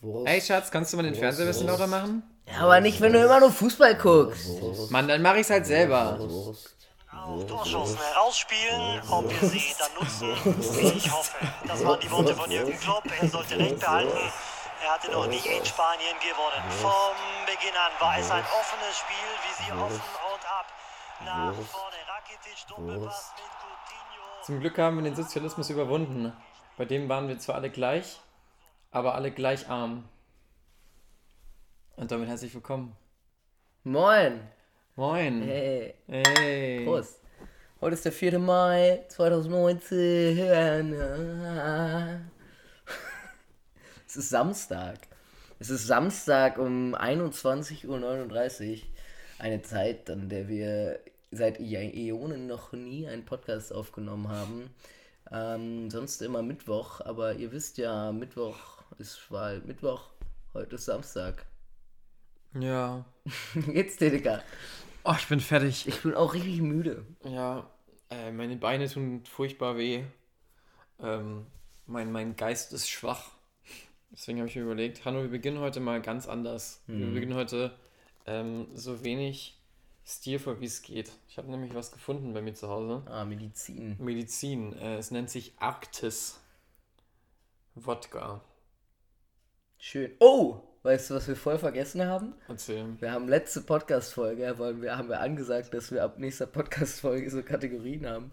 Wurst. Ey, Schatz, kannst du mal den Fernseher ein bisschen lauter machen? Ja, aber nicht, wenn du immer nur Fußball guckst. Mann, dann mach ich's halt selber. Wurst. auf Torschancen herausspielen, ob wir sie dann nutzen. Ich hoffe. Das waren die Worte von Jürgen Klopp. Er sollte recht behalten. Er hatte noch nie in Spanien gewonnen. Vom Beginn an war es ein offenes Spiel, wie sie offen und ab. Nach vorne Rakitic, Doppelpass mit Coutinho. Zum Glück haben wir den Sozialismus überwunden. Bei dem waren wir zwar alle gleich, aber alle gleich arm. Und damit herzlich willkommen. Moin. Moin. Hey. Hey. Prost. Heute ist der 4. Mai 2019. Es ist Samstag. Es ist Samstag um 21.39 Uhr. Eine Zeit, an der wir seit Äonen noch nie einen Podcast aufgenommen haben. Ähm, sonst immer Mittwoch, aber ihr wisst ja, Mittwoch ist Wahl. Mittwoch, heute ist Samstag. Ja. Geht's dir, Digga? Oh, ich bin fertig. Ich bin auch richtig müde. Ja, äh, meine Beine tun furchtbar weh. Ähm, mein, mein Geist ist schwach. Deswegen habe ich mir überlegt, Hanno, wir beginnen heute mal ganz anders. Wir beginnen heute ähm, so wenig stilvoll wie es geht. Ich habe nämlich was gefunden bei mir zu Hause. Ah, Medizin. Medizin. Äh, es nennt sich Arktis Wodka. Schön. Oh, weißt du, was wir voll vergessen haben? Erzähl. Wir haben letzte Podcast-Folge, wir, haben wir angesagt, dass wir ab nächster Podcast-Folge so Kategorien haben.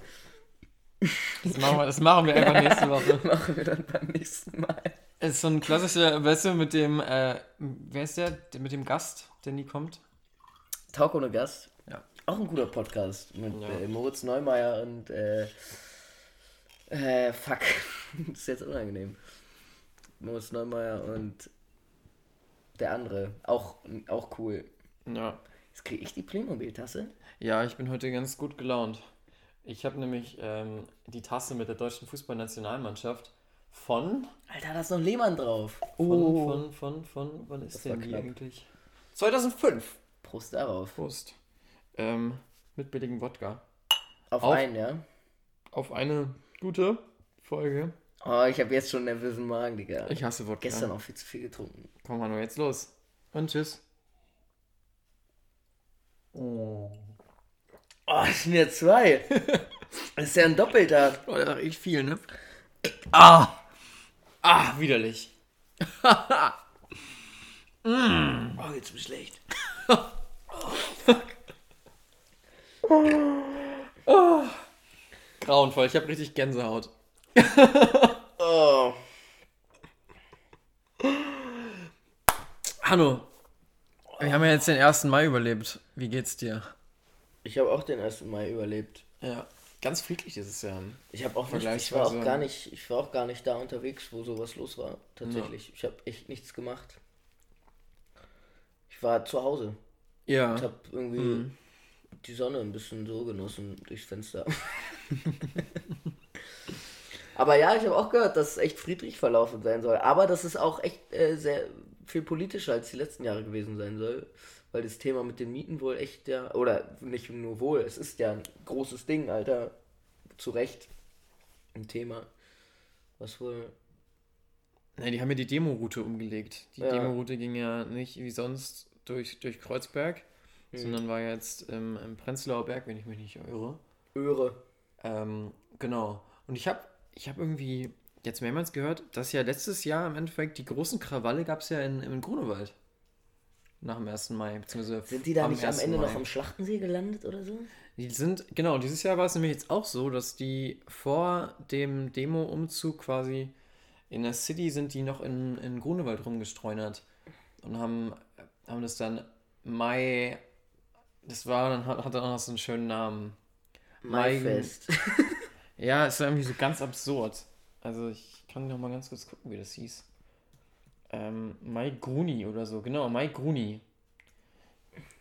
Das machen wir, das machen wir einfach nächste Woche. Machen wir dann beim nächsten Mal. Es ist so ein klassischer, weißt du, mit dem, äh, wer ist der? der? Mit dem Gast, der nie kommt? Talk ohne Gast. Ja. Auch ein guter Podcast mit Ja. äh, Moritz Neumeier und äh, äh, fuck, das ist jetzt unangenehm. Moritz Neumeier und der andere, auch, auch cool. Ja. Jetzt kriege ich die Playmobil-Tasse. Ja, ich bin heute ganz gut gelaunt. Ich habe nämlich ähm, die Tasse mit der deutschen Fußballnationalmannschaft von, Alter, da ist noch Lehmann drauf. von, von, von, von, wann ist Das war denn die eigentlich? 2005. Prost darauf. Prost. Ähm, mit billigem Wodka. Auf, Auf- einen, ja? Auf eine gute Folge. Oh, ich habe jetzt schon einen nervösen Magen, Digga. Ich hasse Wodka. Gestern auch viel zu viel getrunken. Komm, Hanno, jetzt los. Und tschüss. Oh. Oh, das sind ja zwei. Das ist ja ein doppelter. Oh, ist echt viel, ne? Ah! Ah, widerlich. Oh, jetzt bin ich schlecht. Grauenvoll, ich habe richtig Gänsehaut. Oh. Hanno, wir haben ja jetzt den 1. Mai überlebt. Wie geht's dir? Ich habe auch den 1. Mai überlebt. Ja, ganz friedlich dieses Jahr. Ich habe auch nicht, ich war auch gar nicht, ich war auch gar nicht da unterwegs, wo sowas los war. Tatsächlich. Ich habe echt nichts gemacht. Ich war zu Hause. Ja. Ich habe irgendwie die Sonne ein bisschen so genossen durchs Fenster. Aber ja, ich habe auch gehört, dass es echt friedlich verlaufen sein soll. Aber dass es auch echt äh, sehr viel politischer als die letzten Jahre gewesen sein soll. Weil das Thema mit den Mieten wohl echt ja, oder nicht nur wohl, es ist ja ein großes Ding, Alter. Zu Recht. Ein Thema. Was wohl. Ne, die haben ja die Demo-Route umgelegt. Die Ja. Demo-Route ging ja nicht wie sonst durch, durch Kreuzberg, Mhm. sondern war jetzt im, im Prenzlauer Berg, wenn ich mich nicht irre. Öre. Ähm, genau. Und ich habe ich hab irgendwie jetzt mehrmals gehört, dass ja letztes Jahr im Endeffekt die großen Krawalle gab es ja in, in Grunewald. Nach dem 1. Mai. Beziehungsweise Sind die da nicht am 1. Ende Mai. noch am Schlachtensee gelandet oder so? Die sind, genau, dieses Jahr war es nämlich jetzt auch so, dass die vor dem Demo-Umzug quasi in der City sind die noch in, in Grunewald rumgestreunert und haben, haben das dann Mai, das war, dann hat, hat dann auch noch so einen schönen Namen. Mai- Maifest. Ja, war irgendwie so ganz absurd. Also ich kann noch mal ganz kurz gucken, wie das hieß. Ähm, Mai Gruni oder so, genau, Mai Gruni.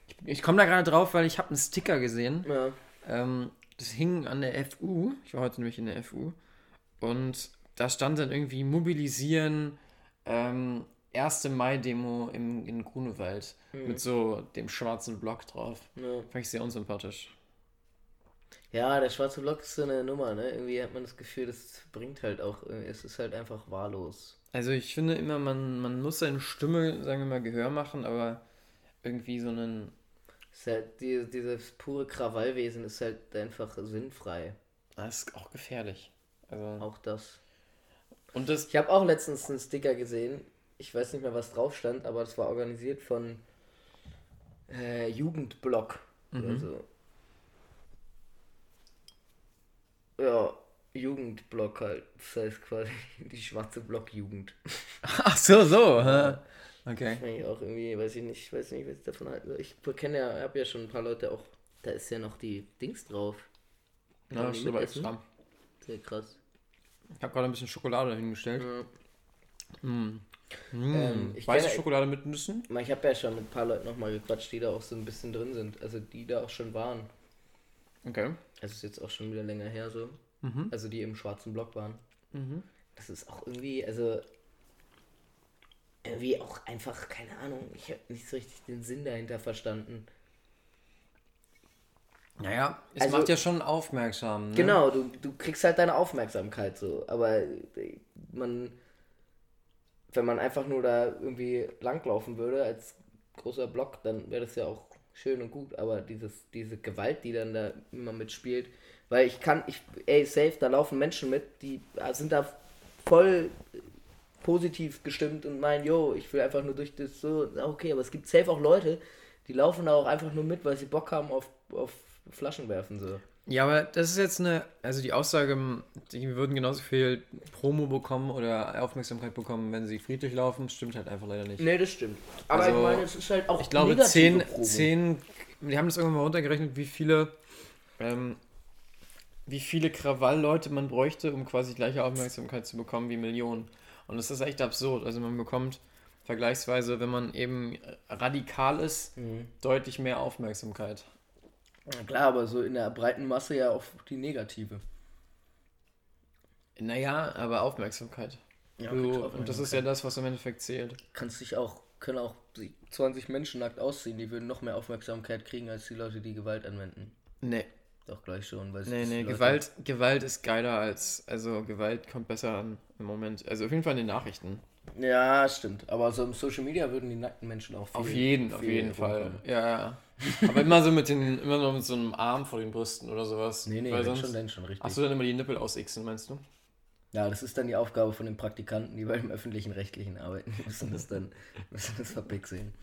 Ich, ich komme da gerade drauf, weil ich habe einen Sticker gesehen. ja. Ähm, das hing an der FU. Ich war heute nämlich in der FU. Und da stand dann irgendwie mobilisieren, ähm, 1. Mai-Demo im, in Grunewald. Mit so dem schwarzen Block drauf. ja. Fand ich sehr unsympathisch. Ja, der schwarze Block ist so eine Nummer, ne? Irgendwie hat man das Gefühl, das bringt halt auch, äh, es ist halt einfach wahllos. Also ich finde immer, man, man muss seine Stimme, sagen wir mal, Gehör machen, aber irgendwie so einen. Ist halt, die, dieses pure Krawallwesen ist halt einfach sinnfrei. Das ist auch gefährlich. Also, Auch das. und das. Ich habe auch letztens einen Sticker gesehen. Ich weiß nicht mehr, was drauf stand, aber das war organisiert von äh, Jugendblock oder so. Ja, Jugendblock halt. Das heißt quasi die schwarze Blockjugend. Ach so, so. hä? Okay. Finde ich auch irgendwie, weiß ich nicht, weiß nicht, was ich davon halten soll. Ich kenne ja, habe ja schon ein paar Leute auch. Da ist ja noch die Dings drauf. Ja, das ist aber extra. Sehr krass. Ich habe gerade ein bisschen Schokolade dahingestellt. Ja. Mm. Ähm, ich Weiße Schokolade mit Nüssen? Ich habe ja schon mit ein paar Leuten nochmal gequatscht, die da auch so ein bisschen drin sind. Also die da auch schon waren. Okay. Das ist jetzt auch schon wieder länger her so. Mhm. Also die im schwarzen Block waren. Mhm. Das ist auch irgendwie, also irgendwie auch einfach, keine Ahnung, ich habe nicht so richtig den Sinn dahinter verstanden. Naja, es Also- macht ja schon aufmerksam. Ne? Genau, du, du kriegst halt deine Aufmerksamkeit so, aber äh, man, wenn man einfach nur da irgendwie langlaufen würde als großer Block, dann wäre das ja auch schön und gut, aber dieses, diese Gewalt, die dann da immer mitspielt, weil ich kann, ich, ey, safe, da laufen Menschen mit, die sind da voll positiv gestimmt und meinen, yo, ich will einfach nur durch das so, okay, aber es gibt safe auch Leute, die laufen da auch einfach nur mit, weil sie Bock haben auf, auf Flaschen werfen so. Ja, aber das ist jetzt eine, also die Aussage, die würden genauso viel Promo bekommen oder Aufmerksamkeit bekommen, wenn sie friedlich laufen, stimmt halt einfach leider nicht. Nee, das stimmt. Aber Also, ich meine, es ist halt auch Ich glaube, negative 10, Promo. 10, wir haben das irgendwann mal runtergerechnet, wie viele, ähm, wie viele Krawall-Leute man bräuchte, um quasi gleiche Aufmerksamkeit zu bekommen wie Millionen. Und das ist echt absurd. Also man bekommt vergleichsweise, wenn man eben radikal ist, Mhm. deutlich mehr Aufmerksamkeit. Ja, klar, aber so in der breiten Masse ja auch die negative. Naja, aber Aufmerksamkeit. Ja, Du, kriegst und das Aufmerksamkeit. ist ja das, was im Endeffekt zählt. Kannst dich auch, können auch 20 Menschen nackt ausziehen, die würden noch mehr Aufmerksamkeit kriegen als die Leute, die Gewalt anwenden. Nee, Doch gleich schon, weil nee, nee, Leute- Gewalt, Gewalt ist geiler als, also Gewalt kommt besser an im Moment. Also auf jeden Fall in den Nachrichten. Ja, stimmt. Aber so im Social Media würden die nackten Menschen auch viel, Auf jeden, auf jeden Fall. Ja, ja. Aber immer so mit den, immer noch mit so einem Arm vor den Brüsten oder sowas. Nee, nee, Weil sonst, schon, dann schon richtig. Hast du dann immer die Nippel ausixen, meinst du? Ja, das ist dann die Aufgabe von den Praktikanten, die bei dem öffentlichen Rechtlichen arbeiten. Die müssen das dann müssen das verpixeln.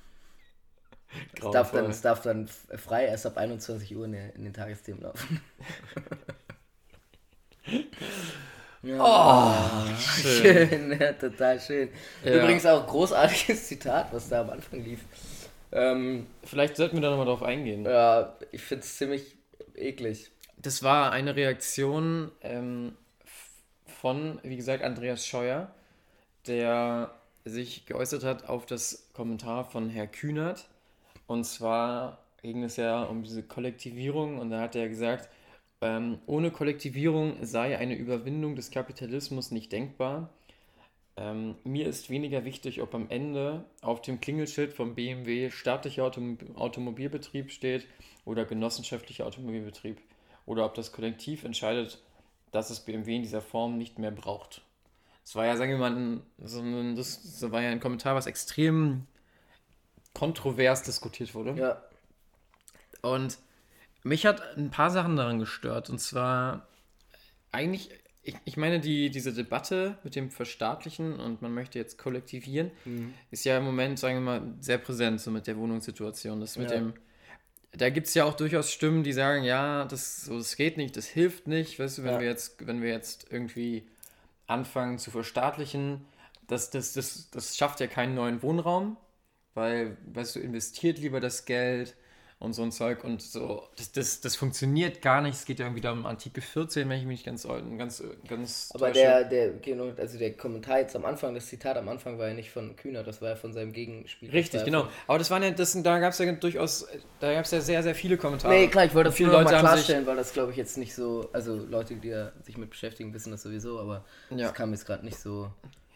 Es darf, dann, es darf dann frei erst ab 21 Uhr in, in den Tagesthemen laufen. ja, schön. ja, total schön. Ja. Übrigens auch großartiges Zitat, was da am Anfang lief. Ähm, Vielleicht sollten wir da nochmal drauf eingehen. ja, ich finde es ziemlich eklig. Das war eine Reaktion ähm, von, wie gesagt, Andreas Scheuer, der sich geäußert hat auf das Kommentar von Herr Kühnert. Und zwar ging es ja um diese Kollektivierung und da hat er gesagt, ähm, ohne Kollektivierung sei eine Überwindung des Kapitalismus nicht denkbar. Ähm, mir ist weniger wichtig, ob am Ende auf dem Klingelschild vom BMW staatlicher Autom Automobilbetrieb steht oder genossenschaftlicher Automobilbetrieb oder ob das Kollektiv entscheidet, dass es BMW in dieser Form nicht mehr braucht. Das war ja, sagen wir mal, ein, so ein, das, das war ja ein Kommentar, was extrem kontrovers diskutiert wurde. Ja, Und mich hat ein paar Sachen daran gestört. Und zwar eigentlich, ich, ich meine, die, diese Debatte mit dem Verstaatlichen und man möchte jetzt kollektivieren, ist ja im Moment, sagen wir mal, sehr präsent, so mit der Wohnungssituation. Das mit Ja. dem. Da gibt es ja auch durchaus Stimmen, die sagen, ja, das, so, das geht nicht, das hilft nicht. Weißt du, wenn Ja. wir jetzt, wenn wir jetzt irgendwie anfangen zu verstaatlichen, das, das, das, das schafft ja keinen neuen Wohnraum, weil, weißt du, investiert lieber das Geld und so ein Zeug und so. Das, das, das funktioniert gar nicht. Es geht ja irgendwie da um Artikel 14, wenn ich mich nicht ganz, ganz, ganz aber täusche. der, der, genau, also der Kommentar jetzt am Anfang, das Zitat am Anfang war ja nicht von Kühner, das war ja von seinem Gegenspieler. Richtig, Das genau. Aber das waren ja, das, da gab es ja durchaus, da gab es ja sehr, sehr viele Kommentare. Nee, klar, ich wollte das viele nur noch Leute mal klarstellen, weil das glaube ich jetzt nicht so, also Leute, die da sich mit beschäftigen, wissen das sowieso, aber Ja. das kam jetzt gerade nicht so.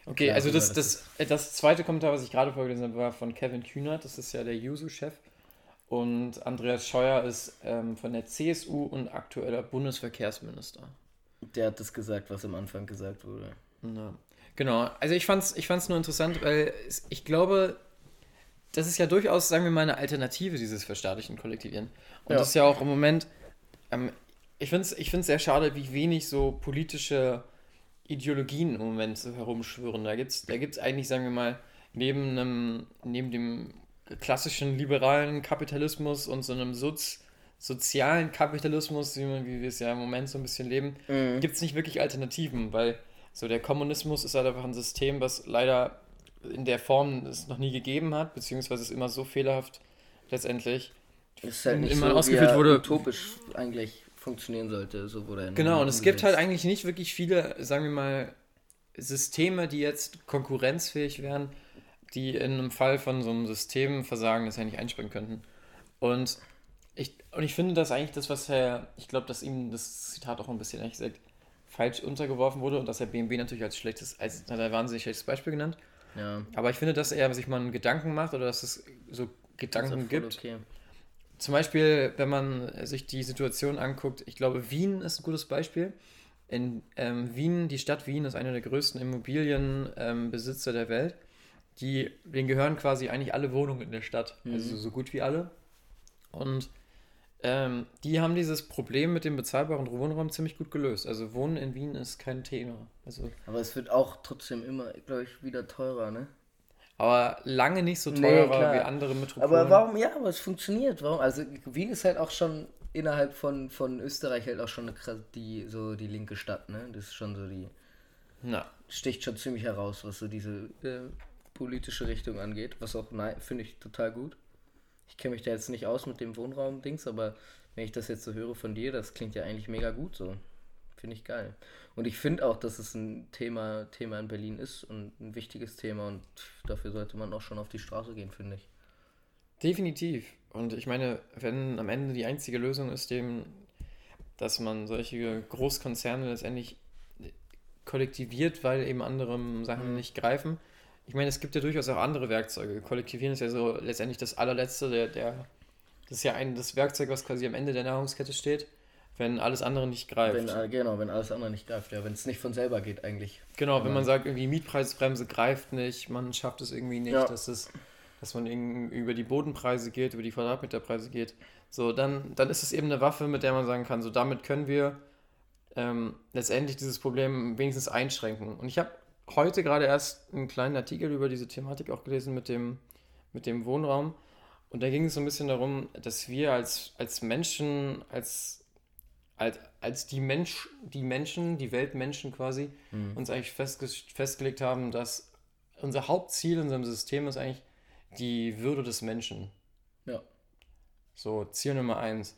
Okay, klar also das, dass das, das zweite Kommentar, was ich gerade vorgelesen habe, war von Kevin Kühnert, das ist ja der Juso-Chef. Und Andreas Scheuer ist ähm, von der CSU und aktueller Bundesverkehrsminister. Der hat das gesagt, was am Anfang gesagt wurde. Ja. Genau, also ich fand's, ich fand's nur interessant, weil ich glaube, das ist ja durchaus, sagen wir mal, eine Alternative, dieses verstaatlichen Kollektivieren. Und Ja. das ist ja auch im Moment, ähm, ich finde es ich find's sehr schade, wie wenig so politische Ideologien im Moment so herumschwirren. Da gibt es da gibt's eigentlich, sagen wir mal, neben, einem, neben dem klassischen liberalen Kapitalismus und so einem Soz, sozialen Kapitalismus, wie, man, wie wir es ja im Moment so ein bisschen leben, gibt es nicht wirklich Alternativen, weil so der Kommunismus ist halt einfach ein System, was leider in der Form es noch nie gegeben hat, beziehungsweise es immer so fehlerhaft letztendlich Ist halt nicht immer so, ausgeführt wie er wurde. utopisch eigentlich funktionieren sollte. So wurde Genau, und es gibt halt eigentlich nicht wirklich viele, sagen wir mal, Systeme, die jetzt konkurrenzfähig wären, die in einem Fall von so einem Systemversagen das ja nicht einspringen könnten. Und ich, und ich finde das eigentlich das, was Herr, ich glaube, dass ihm das Zitat auch ein bisschen, ehrlich gesagt, falsch untergeworfen wurde und dass er BMW natürlich als schlechtes, als hat er wahnsinnig schlechtes Beispiel genannt. Ja, Aber ich finde, dass er sich mal einen Gedanken macht oder dass es so Gedanken gibt. Okay. Zum Beispiel, wenn man sich die Situation anguckt, ich glaube, Wien ist ein gutes Beispiel. In ähm, Wien, die Stadt Wien ist einer der größten Immobilienbesitzer ähm, der Welt. Die, denen gehören quasi eigentlich alle Wohnungen in der Stadt, also so gut wie alle. Und ähm, die haben dieses Problem mit dem bezahlbaren Wohnraum ziemlich gut gelöst. Also Wohnen in Wien ist kein Thema. Also, Aber es wird auch trotzdem immer, glaube ich, wieder teurer, ne? aber lange nicht so Nee, teuer war klar. wie andere Metropolen. Aber warum, ja, aber es funktioniert. Warum? Also Wien ist halt auch schon innerhalb von, von Österreich halt auch schon eine, die, so die linke Stadt, ne? Das ist schon so die, Na, sticht schon ziemlich heraus, was so diese äh, politische Richtung angeht. Was auch, nein, finde ich total gut. Ich kenne mich da jetzt nicht aus mit dem Wohnraum-Dings, aber wenn ich das jetzt so höre von dir, das klingt ja eigentlich mega gut so. Finde ich geil. Und ich finde auch, dass es ein Thema, Thema in Berlin ist und ein wichtiges Thema und dafür sollte man auch schon auf die Straße gehen, finde ich. Definitiv. Und ich meine, wenn am Ende die einzige Lösung ist, dem, dass man solche Großkonzerne letztendlich kollektiviert, weil eben andere Sachen nicht greifen. Ich meine, es gibt ja durchaus auch andere Werkzeuge. Kollektivieren ist ja so letztendlich das allerletzte, der, der das ist ja ein das Werkzeug, was quasi am Ende der Nahrungskette steht, wenn alles andere nicht greift. Wenn, äh, genau, wenn alles andere nicht greift, ja, wenn es nicht von selber geht eigentlich. Genau, wenn man sagt, irgendwie Mietpreisbremse greift nicht, man schafft es irgendwie nicht, Ja. dass es, dass man über die Bodenpreise geht, über die Quadratmeterpreise geht, so, dann, dann ist es eben eine Waffe, mit der man sagen kann, so damit können wir ähm, letztendlich dieses Problem wenigstens einschränken. Und ich habe heute gerade erst einen kleinen Artikel über diese Thematik auch gelesen mit dem, mit dem Wohnraum. Und da ging es so ein bisschen darum, dass wir als, als Menschen, als, als, als die, Mensch, die Menschen, die Weltmenschen quasi, uns eigentlich festge festgelegt haben, dass unser Hauptziel in unserem System ist eigentlich die Würde des Menschen. Ja. So, Ziel Nummer eins.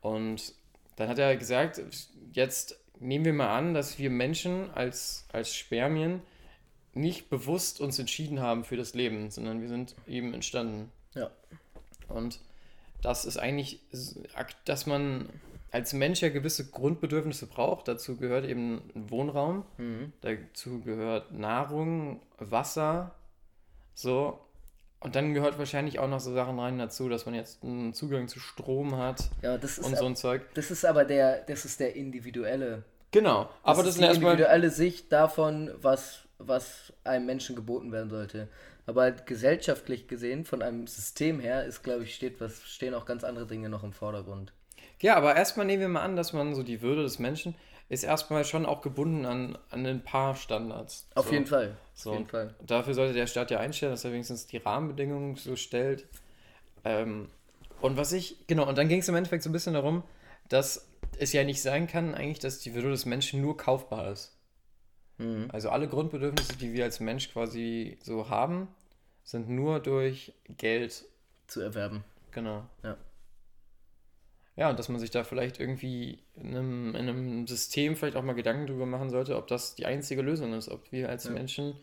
Und dann hat er gesagt, jetzt nehmen wir mal an, dass wir Menschen als, als Spermien nicht bewusst uns entschieden haben für das Leben, sondern wir sind eben entstanden. Ja. Und das ist eigentlich, dass man als Mensch ja gewisse Grundbedürfnisse braucht. Dazu gehört eben ein Wohnraum, dazu gehört Nahrung, Wasser, so. Und dann gehört wahrscheinlich auch noch so Sachen rein dazu, dass man jetzt einen Zugang zu Strom hat Ja, das ist, und so ein Zeug. das ist aber der, das ist der individuelle. Genau, aber das, ist die erstmal. individuelle Sicht davon, was, was einem Menschen geboten werden sollte. Aber halt gesellschaftlich gesehen, von einem System her, ist, glaube ich, steht was, stehen auch ganz andere Dinge noch im Vordergrund. Ja, aber erstmal nehmen wir mal an, dass man so die Würde des Menschen ist erstmal schon auch gebunden an, an ein paar Standards. Auf so. jeden Fall. So, Auf jeden Fall. Dafür sollte der Staat ja einstellen, dass er wenigstens die Rahmenbedingungen so stellt. Ähm, und was ich, genau, und dann ging es im Endeffekt so ein bisschen darum, dass es ja nicht sein kann, eigentlich, dass die Würde des Menschen nur kaufbar ist. Mhm. Also alle Grundbedürfnisse, die wir als Mensch quasi so haben, sind nur durch Geld, Zu erwerben. genau. Ja. Ja, und dass man sich da vielleicht irgendwie in einem, in einem System vielleicht auch mal Gedanken drüber machen sollte, ob das die einzige Lösung ist, ob wir als Ja. Menschen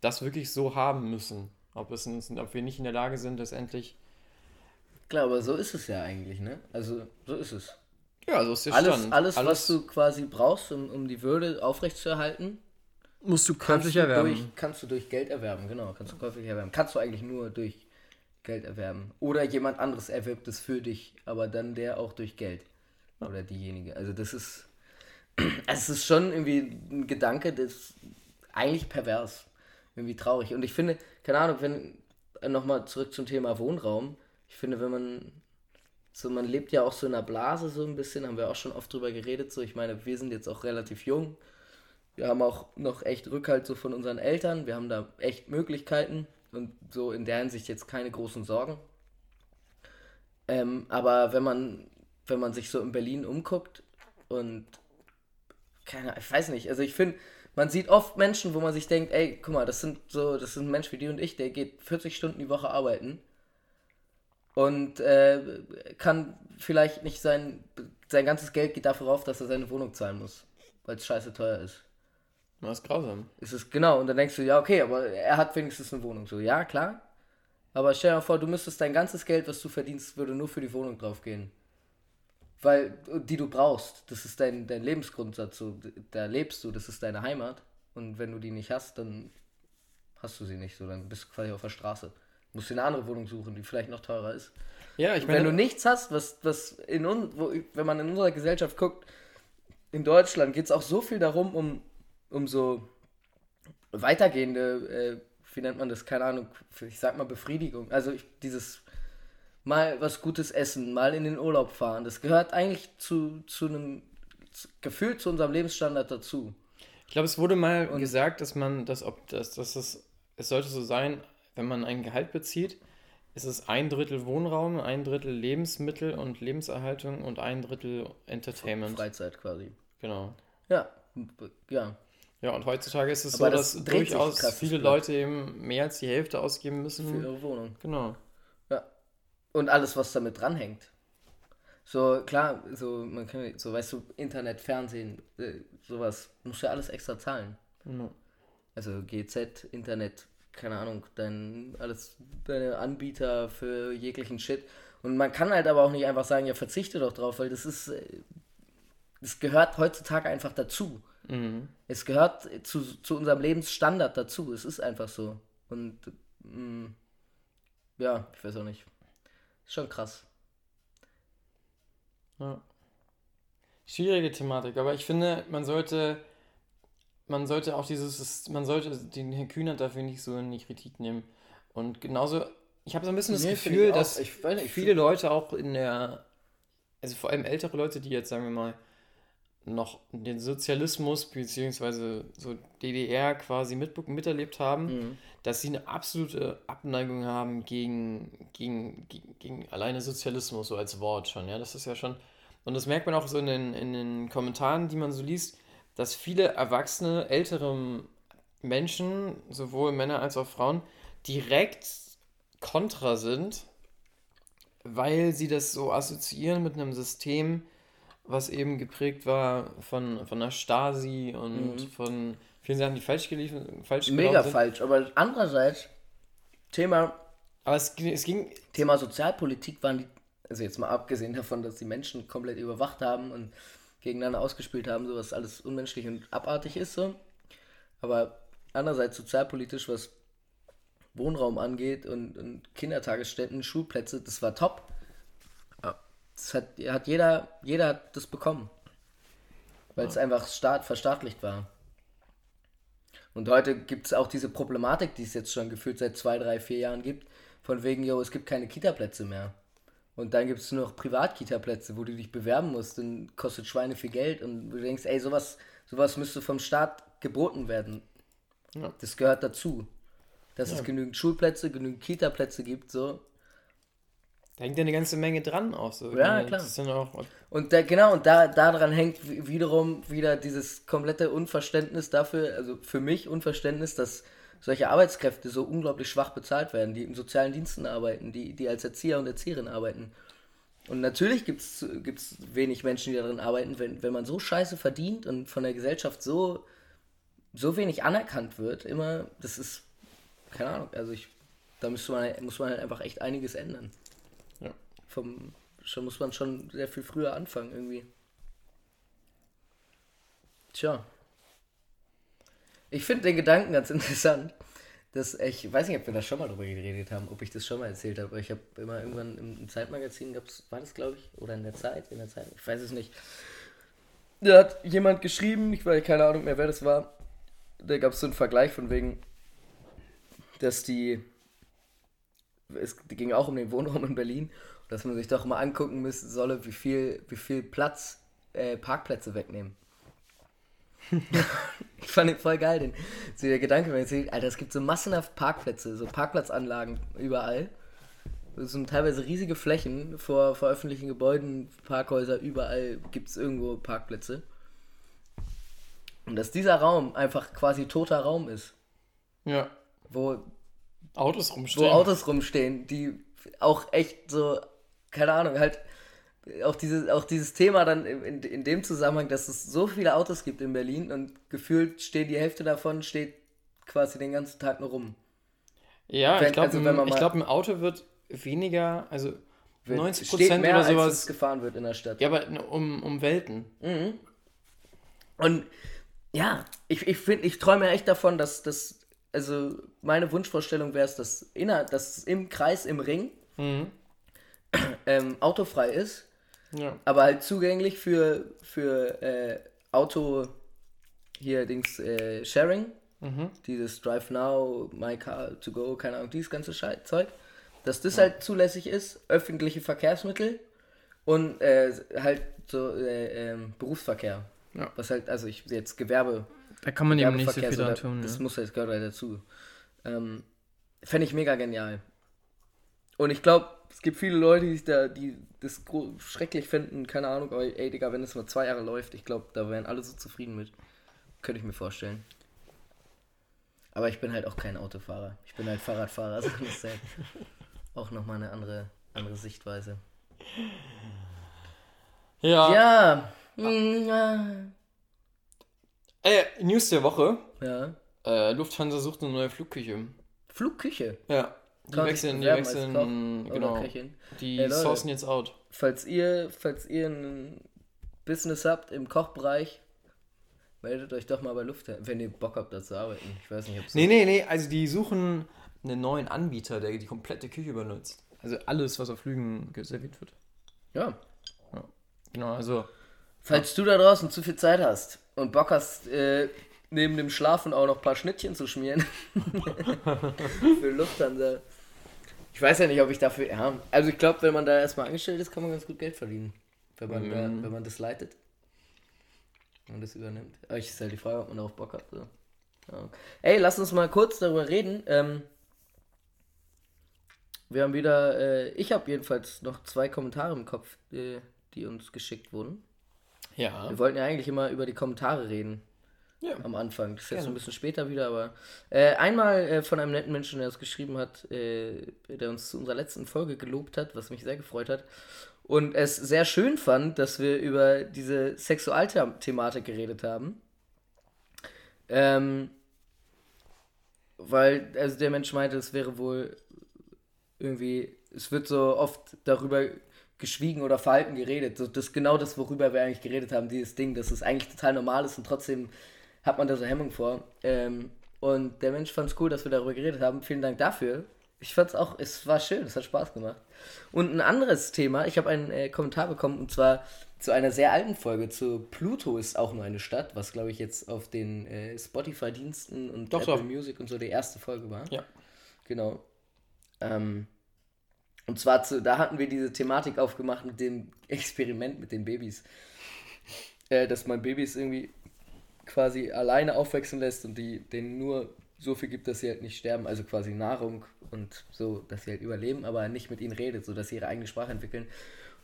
das wirklich so haben müssen. Ob, es ob wir nicht in der Lage sind, letztendlich. Klar, aber so ist es ja eigentlich, ne? Also, so ist es. Ja, so ist der Alles, Stand. alles, was du quasi brauchst, um, um die Würde aufrechtzuerhalten, musst du kannst käuflich du, erwerben. durch, kannst du durch Geld erwerben. Genau, kannst du käuflich erwerben. Kannst du eigentlich nur durch Geld erwerben. Oder jemand anderes erwirbt es für dich, aber dann der auch durch Geld. Oder diejenige. Also das ist, es ist schon irgendwie ein Gedanke, das eigentlich pervers. Irgendwie traurig. Und ich finde, keine Ahnung, wenn, nochmal zurück zum Thema Wohnraum. Ich finde, wenn man, so man lebt ja auch so in einer Blase so ein bisschen, haben wir auch schon oft drüber geredet, so ich meine, wir sind jetzt auch relativ jung. Wir haben auch noch echt Rückhalt so von unseren Eltern. Wir haben da echt Möglichkeiten und so in der Hinsicht jetzt keine großen Sorgen. Ähm, aber wenn man, wenn man sich so in Berlin umguckt und keine, ich weiß nicht, also ich finde, man sieht oft Menschen, wo man sich denkt, ey, guck mal, das sind so, das sind Menschen wie die und ich, der geht 40 Stunden die Woche arbeiten und äh, kann vielleicht nicht sein, sein ganzes Geld geht dafür auf, dass er seine Wohnung zahlen muss, weil es scheiße teuer ist. Das ist grausam. Ist es genau, und dann denkst du, ja, okay, aber er hat wenigstens eine Wohnung. So, ja, klar. Aber stell dir mal vor, du müsstest dein ganzes Geld, was du verdienst, würde nur für die Wohnung draufgehen. Weil, die du brauchst. Das ist dein, dein Lebensgrundsatz. So, da lebst du, das ist deine Heimat. Und wenn du die nicht hast, dann hast du sie nicht. So, dann bist du quasi auf der Straße. Du musst dir eine andere Wohnung suchen, die vielleicht noch teurer ist. Ja, ich meine, wenn du nichts hast, was, was in un, wo, wenn man in unserer Gesellschaft guckt, in Deutschland geht es auch so viel darum, um, um so weitergehende, äh, wie nennt man das, keine Ahnung, ich sag mal Befriedigung. Also ich, dieses mal was Gutes essen, mal in den Urlaub fahren, das gehört eigentlich zu, zu einem Gefühl zu unserem Lebensstandard dazu. Ich glaube, es wurde mal gesagt, dass man das, ob das, dass es, es sollte so sein, wenn man ein Gehalt bezieht, ist es ein Drittel Wohnraum, ein Drittel Lebensmittel und Lebenserhaltung und ein Drittel Entertainment. Freizeit quasi. Genau. Ja, ja. Ja, und heutzutage ist es Aber so, das dass durchaus viele. Leute eben mehr als die Hälfte ausgeben müssen. Für ihre Wohnung. Genau. Ja. Und alles, was damit dranhängt. So, klar, so, man kann, so, weißt du, Internet, Fernsehen, äh, sowas, musst du ja alles extra zahlen. Ja. Also GZ, Internet, keine Ahnung, dein, alles, deine Anbieter für jeglichen Shit. Und man kann halt aber auch nicht einfach sagen, ja, verzichte doch drauf, weil das ist, äh, das gehört heutzutage einfach dazu. Mhm. Es gehört zu, zu unserem Lebensstandard dazu. Es ist einfach so. Und mh, ja, ich weiß auch nicht. Ist schon krass. Ja. Schwierige Thematik, aber ich finde, man sollte, man sollte auch dieses, man sollte den Herrn Kühnert dafür nicht so in die Kritik nehmen. Und genauso, ich habe so ein bisschen das Nee, Gefühl, auch. dass Ich weiß nicht, ich viele Leute auch in der, also vor allem ältere Leute, die jetzt, sagen wir mal, noch den Sozialismus beziehungsweise so DDR quasi mit, miterlebt haben, Mhm. dass sie eine absolute Abneigung haben gegen, gegen, gegen, gegen alleine Sozialismus, so als Wort schon, ja, das ist ja schon, und das merkt man auch so in den, in den Kommentaren, die man so liest, dass viele erwachsene, ältere Menschen, sowohl Männer als auch Frauen, direkt kontra sind, weil sie das so assoziieren mit einem System, was eben geprägt war von, von der Stasi und von vielen Sachen, die falsch geliefen, falsch Mhm. Mega sind. falsch. Aber andererseits, Thema, Aber es, ging- es ging, Thema Sozialpolitik waren die, also jetzt mal abgesehen davon, dass die Menschen komplett überwacht haben und gegeneinander ausgespielt haben, so was alles unmenschlich und abartig ist so. Aber andererseits sozialpolitisch, was Wohnraum angeht und, und Kindertagesstätten, Schulplätze, das war top. Das hat, hat jeder, jeder hat das bekommen. Weil es einfach staat, verstaatlicht war. Und heute gibt es auch diese Problematik, die es jetzt schon gefühlt seit zwei, drei, vier Jahren gibt, von wegen, yo, es gibt keine Kita-Plätze mehr. Und dann gibt es nur noch Privat-Kita-Plätze, wo du dich bewerben musst und kostet Schweine viel Geld und du denkst, ey, sowas, sowas müsste vom Staat geboten werden. Ja. Das gehört dazu. Dass es genügend Schulplätze, genügend Kita-Plätze gibt, so. Da hängt ja eine ganze Menge dran auch. So. Ja, klar. auch, Und da, genau, und da daran hängt wi- wiederum wieder dieses komplette Unverständnis dafür, also für mich Unverständnis, dass solche Arbeitskräfte so unglaublich schwach bezahlt werden, die in sozialen Diensten arbeiten, die, die als Erzieher und Erzieherin arbeiten. Und natürlich gibt es gibt's wenig Menschen, die darin arbeiten, wenn, wenn man so scheiße verdient und von der Gesellschaft so, so wenig anerkannt wird, immer, das ist, keine Ahnung, also ich, da müsste man, muss man halt einfach echt einiges ändern. Vom, schon muss man schon sehr viel früher anfangen irgendwie. Tja. Ich finde den Gedanken ganz interessant, dass ich weiß nicht, ob wir da schon mal drüber geredet haben, ob ich das schon mal erzählt habe, aber ich habe immer irgendwann im, im Zeitmagazin gab's, war das glaube ich, oder in der Zeit, in der Zeit, ich weiß es nicht. Da hat jemand geschrieben, ich weiß keine Ahnung mehr, wer das war, da gab es so einen Vergleich von wegen, dass die, es ging auch um den Wohnraum in Berlin, dass man sich doch mal angucken müssen solle, wie viel, wie viel Platz äh, Parkplätze wegnehmen. ich fand den voll geil, den, so der Gedanke, wenn ich sehe, Alter, es gibt so massenhaft Parkplätze, so Parkplatzanlagen überall. Das sind teilweise riesige Flächen vor, vor öffentlichen Gebäuden, Parkhäuser, überall gibt es irgendwo Parkplätze. Und dass dieser Raum einfach quasi toter Raum ist, Ja. wo, Autos rumstehen. wo Autos rumstehen, die auch echt so, keine Ahnung, halt auch dieses, auch dieses Thema dann in, in, dem Zusammenhang, dass es so viele Autos gibt in Berlin und gefühlt steht die Hälfte davon steht quasi den ganzen Tag nur rum. Ja, Wenn- ich glaube, also wenn man ich glaub, ein Auto wird weniger, also Wird- 90 steht Prozent mehr, oder als sowas. es gefahren wird in der Stadt. Ja, aber um, um Welten. Und ja, ich, ich finde, ich träume ja echt davon, dass das, also meine Wunschvorstellung wäre es, dass, inner, dass im Kreis, im Ring ähm, autofrei ist, Ja. aber halt zugänglich für, für äh, Auto, hier Dings, äh, Sharing, dieses Drive Now, My Car to Go, keine Ahnung, dieses ganze Schei Zeug, dass das halt zulässig ist, öffentliche Verkehrsmittel und äh, halt so äh, ähm, Berufsverkehr. Ja. Was halt, also ich jetzt Gewerbe, Da kann man eben nicht so viel dran tun. das Ja. muss halt, gehört halt dazu. Ähm, Fände ich mega genial. Und ich glaube, es gibt viele Leute, die, da, die das schrecklich finden, keine Ahnung, aber ey, Digga, wenn es nur zwei Jahre läuft, ich glaube, da wären alle so zufrieden mit. Könnte ich mir vorstellen. Aber ich bin halt auch kein Autofahrer. Ich bin halt Fahrradfahrer, also das ist halt auch nochmal eine andere, andere Sichtweise. Ja. Ja. ja. Ey, News der Woche. Ja. Äh, Lufthansa sucht eine neue Flugküche. Flugküche. Ja. Die wechseln, die wechseln, Koch genau. Die Ey, Leute. sourcen jetzt out. falls ihr, falls ihr ein Business habt im Kochbereich, meldet euch doch mal bei Lufthansa, wenn ihr Bock habt, da zu arbeiten. Ich weiß nicht, ob es Nee, nee, nee, also die suchen einen neuen Anbieter, der die komplette Küche benutzt. Also alles, was auf Flügen serviert wird. Ja. Genau, also Falls du da draußen zu viel Zeit hast und Bock hast, äh, neben dem Schlafen auch noch ein paar Schnittchen zu schmieren für Lufthansa. Ich weiß ja nicht, ob ich dafür. Ja, also ich glaube, wenn man da erstmal angestellt ist, kann man ganz gut Geld verdienen. Wenn man, da, wenn man das leitet. Wenn man das übernimmt. Aber ich ist halt die Frage, ob man darauf Bock hat. So. Ja. Ey, lass uns mal kurz darüber reden. Ähm, wir haben wieder, äh, ich habe jedenfalls noch zwei Kommentare im Kopf, äh, die uns geschickt wurden. ja. Wir wollten ja eigentlich immer über die Kommentare reden. Ja. Am Anfang. Das ist jetzt Gerne. ein bisschen später wieder, aber äh, einmal äh, von einem netten Menschen, der es geschrieben hat, äh, der uns zu unserer letzten Folge gelobt hat, was mich sehr gefreut hat. Und es sehr schön fand, dass wir über diese Sexualthematik geredet haben. Ähm, weil, also der Mensch meinte, es wäre wohl irgendwie, es wird so oft darüber geschwiegen oder verhalten geredet. So, das ist genau das, worüber wir eigentlich geredet haben, dieses Ding, dass es eigentlich total normal ist und trotzdem hat man da so Hemmung vor. Ähm, und der Mensch fand es cool, dass wir darüber geredet haben. Vielen Dank dafür. Ich fand es auch, es war schön, es hat Spaß gemacht. Und ein anderes Thema, ich habe einen äh, Kommentar bekommen und zwar zu einer sehr alten Folge zu Pluto ist auch nur eine Stadt, was glaube ich jetzt auf den äh, Spotify-Diensten und Doch, Apple doch. Music und so die erste Folge war. Ja. Genau. Ähm, und zwar, zu, da hatten wir diese Thematik aufgemacht mit dem Experiment mit den Babys. Äh, dass man Babys irgendwie quasi alleine aufwachsen lässt und die denen nur so viel gibt, dass sie halt nicht sterben, also quasi Nahrung und so, dass sie halt überleben, aber nicht mit ihnen redet, so dass sie ihre eigene Sprache entwickeln.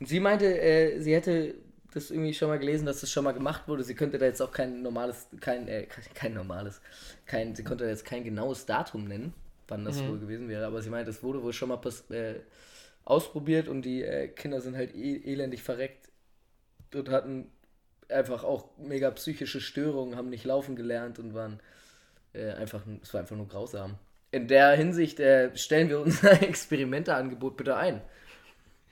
Und sie meinte, äh, sie hätte das irgendwie schon mal gelesen, dass das schon mal gemacht wurde. Sie könnte da jetzt auch kein normales, kein, äh, kein normales, kein, sie konnte da jetzt kein genaues Datum nennen, wann das wohl gewesen wäre, aber sie meinte, es wurde wohl schon mal pass äh, ausprobiert und die äh, Kinder sind halt e elendig verreckt und hatten einfach auch mega psychische Störungen, haben nicht laufen gelernt und waren äh, einfach, es war einfach nur grausam. In der Hinsicht äh, stellen wir unser Experimenteangebot bitte ein.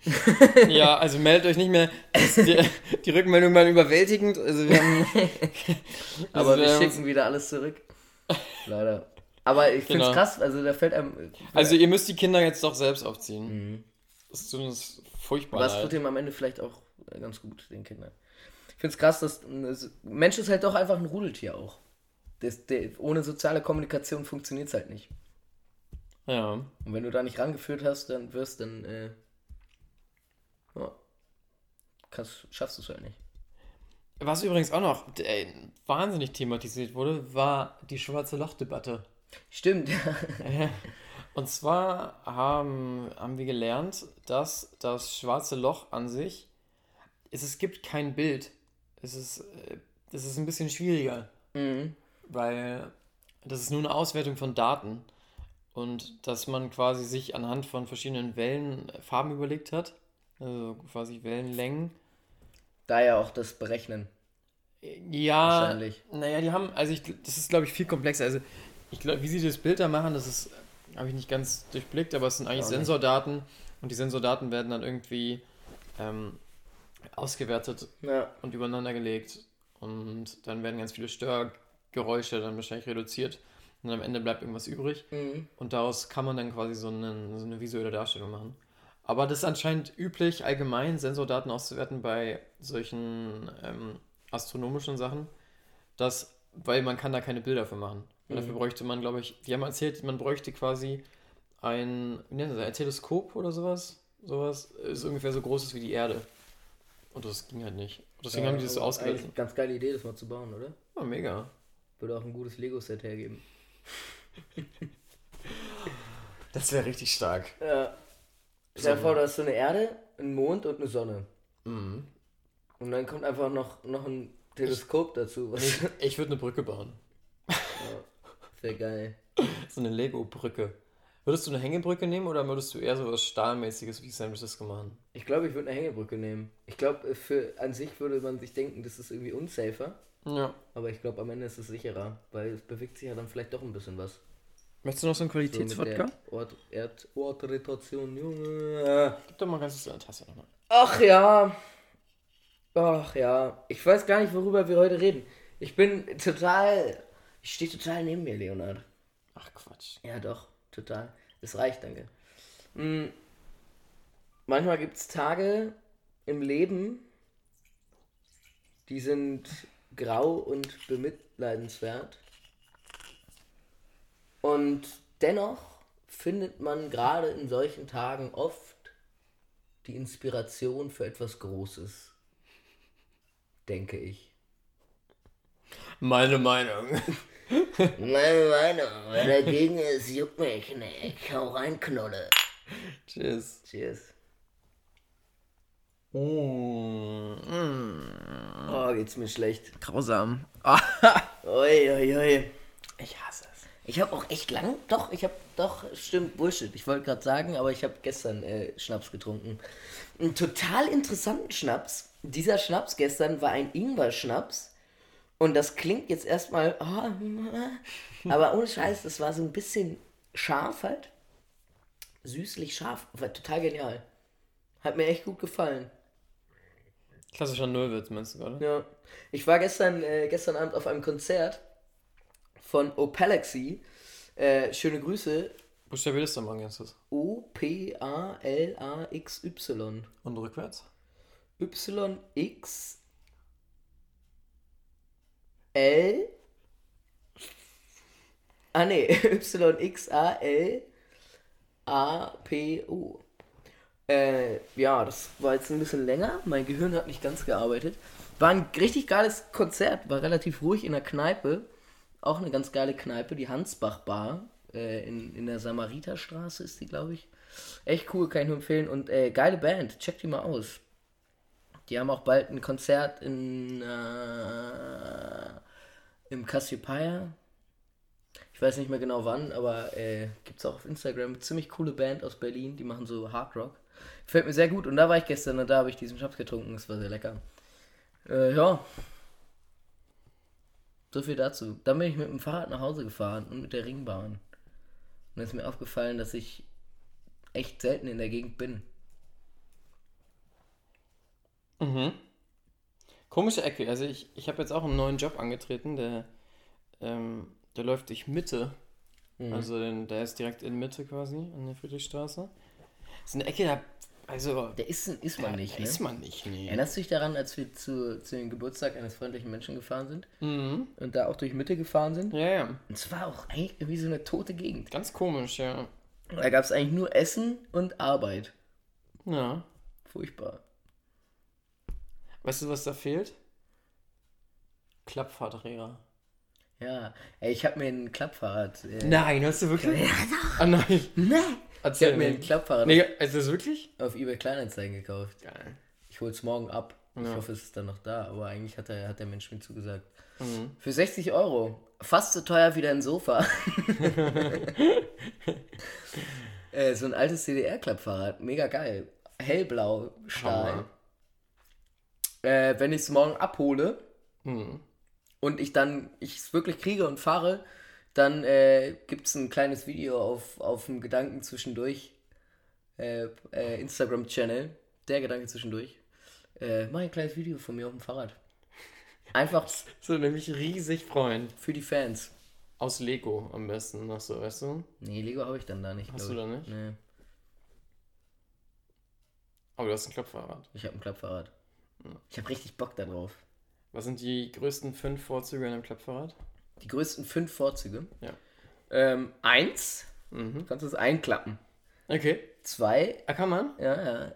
Ja, also meldet euch nicht mehr. Die, die Rückmeldung war überwältigend. Also wir haben. Aber Also wir haben schicken wieder alles zurück. Leider. Aber ich finde es Genau. krass, also da fällt einem. Also ihr müsst die Kinder jetzt doch selbst aufziehen. Das tut uns furchtbar Mhm. Was leid. tut ihm am Ende vielleicht auch äh, ganz gut, den Kindern. Ich finde es krass, dass. Das Mensch ist halt doch einfach ein Rudeltier auch. das, der, ohne soziale Kommunikation funktioniert es halt nicht. Ja. Und wenn du da nicht rangeführt hast, dann wirst dann, äh, ja, kannst, schaffst du es halt nicht. Was übrigens auch noch äh, wahnsinnig thematisiert wurde, war die schwarze Loch-Debatte. Stimmt, Und zwar haben, haben wir gelernt, dass das schwarze Loch an sich, es, es gibt kein Bild. Es ist, äh, es ist ein bisschen schwieriger, mhm. weil das ist nur eine Auswertung von Daten. Und dass man quasi sich anhand von verschiedenen Wellenfarben überlegt hat, also quasi Wellenlängen. Da ja auch das Berechnen. Ja, Wahrscheinlich. naja, die haben, also ich, das ist glaube ich viel komplexer. Also ich glaube, wie sie das Bild da machen, das ist, habe ich nicht ganz durchblickt, aber es sind eigentlich. Sensordaten und die Sensordaten werden dann irgendwie ähm, ausgewertet Ja, und übereinander gelegt und dann werden ganz viele Störgeräusche dann wahrscheinlich reduziert und am Ende bleibt irgendwas übrig mhm. und daraus kann man dann quasi so eine, so eine visuelle Darstellung machen. Aber das ist anscheinend üblich, allgemein Sensordaten auszuwerten bei solchen ähm, astronomischen Sachen, dass, weil man kann da keine Bilder für machen. Und dafür bräuchte man, glaube ich, die haben erzählt, man bräuchte quasi ein, wie nennt das, ein Teleskop oder sowas. Sowas ist ungefähr so groß ist wie die Erde. Und das ging halt nicht. Deswegen haben die das so eigentlich Ganz geile Idee, das mal zu bauen, oder? Oh, mega. Würde auch ein gutes Lego-Set hergeben. Das wäre richtig stark. Ja. Stell dir vor, du hast so eine Erde, einen Mond und eine Sonne. Mhm. Und dann kommt einfach noch, noch ein Teleskop dazu. Was Ich, ich würde eine Brücke bauen. wäre geil. So eine Lego-Brücke. Würdest du eine Hängebrücke nehmen oder würdest du eher so was Stahlmäßiges wie San Francisco machen? Ich glaube, ich würde eine Hängebrücke nehmen. Ich glaube, für an sich würde man sich denken, das ist irgendwie unsafer. Ja. Aber ich glaube, am Ende ist es sicherer, weil es bewegt sich ja dann vielleicht doch ein bisschen was. Möchtest du noch so einen So mit Qualitätswodka? der Ort, Erd, Ortrotation, Junge. Gib doch mal ganz kurz eine Tasse nochmal. Ach ja. Ach ja. Ich weiß gar nicht, worüber wir heute reden. Ich bin total. Ich stehe total neben mir, Leonard. Ach Quatsch. Ja, doch, total. Es reicht, danke. Mm, manchmal gibt es Tage im Leben, die sind grau und bemitleidenswert. Und dennoch findet man gerade in solchen Tagen oft die Inspiration für etwas Großes. Denke ich. Meine Meinung. Meine Meinung, wer dagegen ist, juckt mich nicht. Hau rein, Knolle. Tschüss. Cheers. Oh, mm, Oh, geht's mir schlecht. grausam. Ui, ui, ui. Ich hasse es. Ich habe auch echt lang, doch, ich habe, doch, stimmt, Bullshit. Ich wollte gerade sagen, aber ich habe gestern äh, Schnaps getrunken. Einen total interessanten Schnaps. Dieser Schnaps gestern war ein Ingwer-Schnaps. Und das klingt jetzt erstmal, ah, aber ohne Scheiß, das war so ein bisschen scharf halt. Süßlich scharf. War total genial. Hat mir echt gut gefallen. Klassischer Nullwitz, meinst du gerade? Ja. Ich war gestern, äh, gestern Abend auf einem Konzert von Opalaxy. Äh, schöne Grüße. Buchstabier das doch mal ganz kurz. O-P-A-L-A-X-Y. Und rückwärts? Y-X L Ah ne, Y-X-A-L-A-P-O. Äh, ja, das war jetzt ein bisschen länger. Mein Gehirn hat nicht ganz gearbeitet. War ein richtig geiles Konzert, war relativ ruhig in der Kneipe. Auch eine ganz geile Kneipe, die Hansbach Bar. Äh, in, in der Samariterstraße ist die, glaube ich. Echt cool, kann ich nur empfehlen. Und äh, geile Band, check die mal aus. Die haben auch bald ein Konzert in äh, im Cassiopeia. Ich weiß nicht mehr genau wann, aber äh, gibt es auch auf Instagram. Ziemlich coole Band aus Berlin, die machen so Hard Rock. Gefällt mir sehr gut und da war ich gestern und da habe ich diesen Schnaps getrunken, das war sehr lecker. Äh, ja. So viel dazu. Dann bin ich mit dem Fahrrad nach Hause gefahren und mit der Ringbahn. Und dann ist mir aufgefallen, dass ich echt selten in der Gegend bin. Mhm. Komische Ecke. Also ich, ich habe jetzt auch einen neuen Job angetreten, der, ähm, der läuft durch Mitte. Also den, der ist direkt in Mitte quasi, an der Friedrichstraße. Das ist eine Ecke, da Also, Der ist, ist man nicht, ne? ist man nicht, nee. Erinnerst du dich daran, als wir zu, zu dem Geburtstag eines freundlichen Menschen gefahren sind? Mhm. Und da auch durch Mitte gefahren sind? Ja, ja. Und es war auch eigentlich irgendwie so eine tote Gegend. Ganz komisch, ja. Da gab es eigentlich nur Essen und Arbeit. Ja. Furchtbar. Weißt du, was da fehlt? Klappfahrträger. Ja, ey, ich habe mir ein Klappfahrrad. Äh, Nein, hast du wirklich? Ja, doch. Ah, nein. ne? Ich Erzähl habe mir ein. Klappfahrrad Nee, ist das wirklich? auf eBay Kleinanzeigen gekauft. Geil. Ich hol's morgen ab. Ich Ja. hoffe, es ist dann noch da, aber eigentlich hat der, hat der Mensch mir zugesagt. Mhm. Für 60 Euro. Fast so teuer wie dein Sofa. äh, so ein altes CDR-Klappfahrrad. Mega geil. Hellblau, Stahl. Hammer. Äh, wenn ich es morgen abhole Mhm. und ich dann ich es wirklich kriege und fahre, dann äh, gibt es ein kleines Video auf, auf dem Gedanken zwischendurch. Äh, äh, Instagram-Channel. Der Gedanke zwischendurch. Äh, mach ein kleines Video von mir auf dem Fahrrad. Einfach So nämlich riesig freuen. für die Fans. Aus Lego am besten noch so, weißt du? Nee, Lego habe ich dann da nicht. Hast du da nicht? Nee, Aber du hast ein Klappfahrrad. ich habe ein Klappfahrrad. Ich habe richtig Bock darauf. Was sind die größten fünf Vorzüge an einem Klappfahrrad? Die größten fünf Vorzüge. Ja. Ähm, eins, Mhm. du kannst es einklappen. Okay. Zwei, Ah, kann man? ja, ja.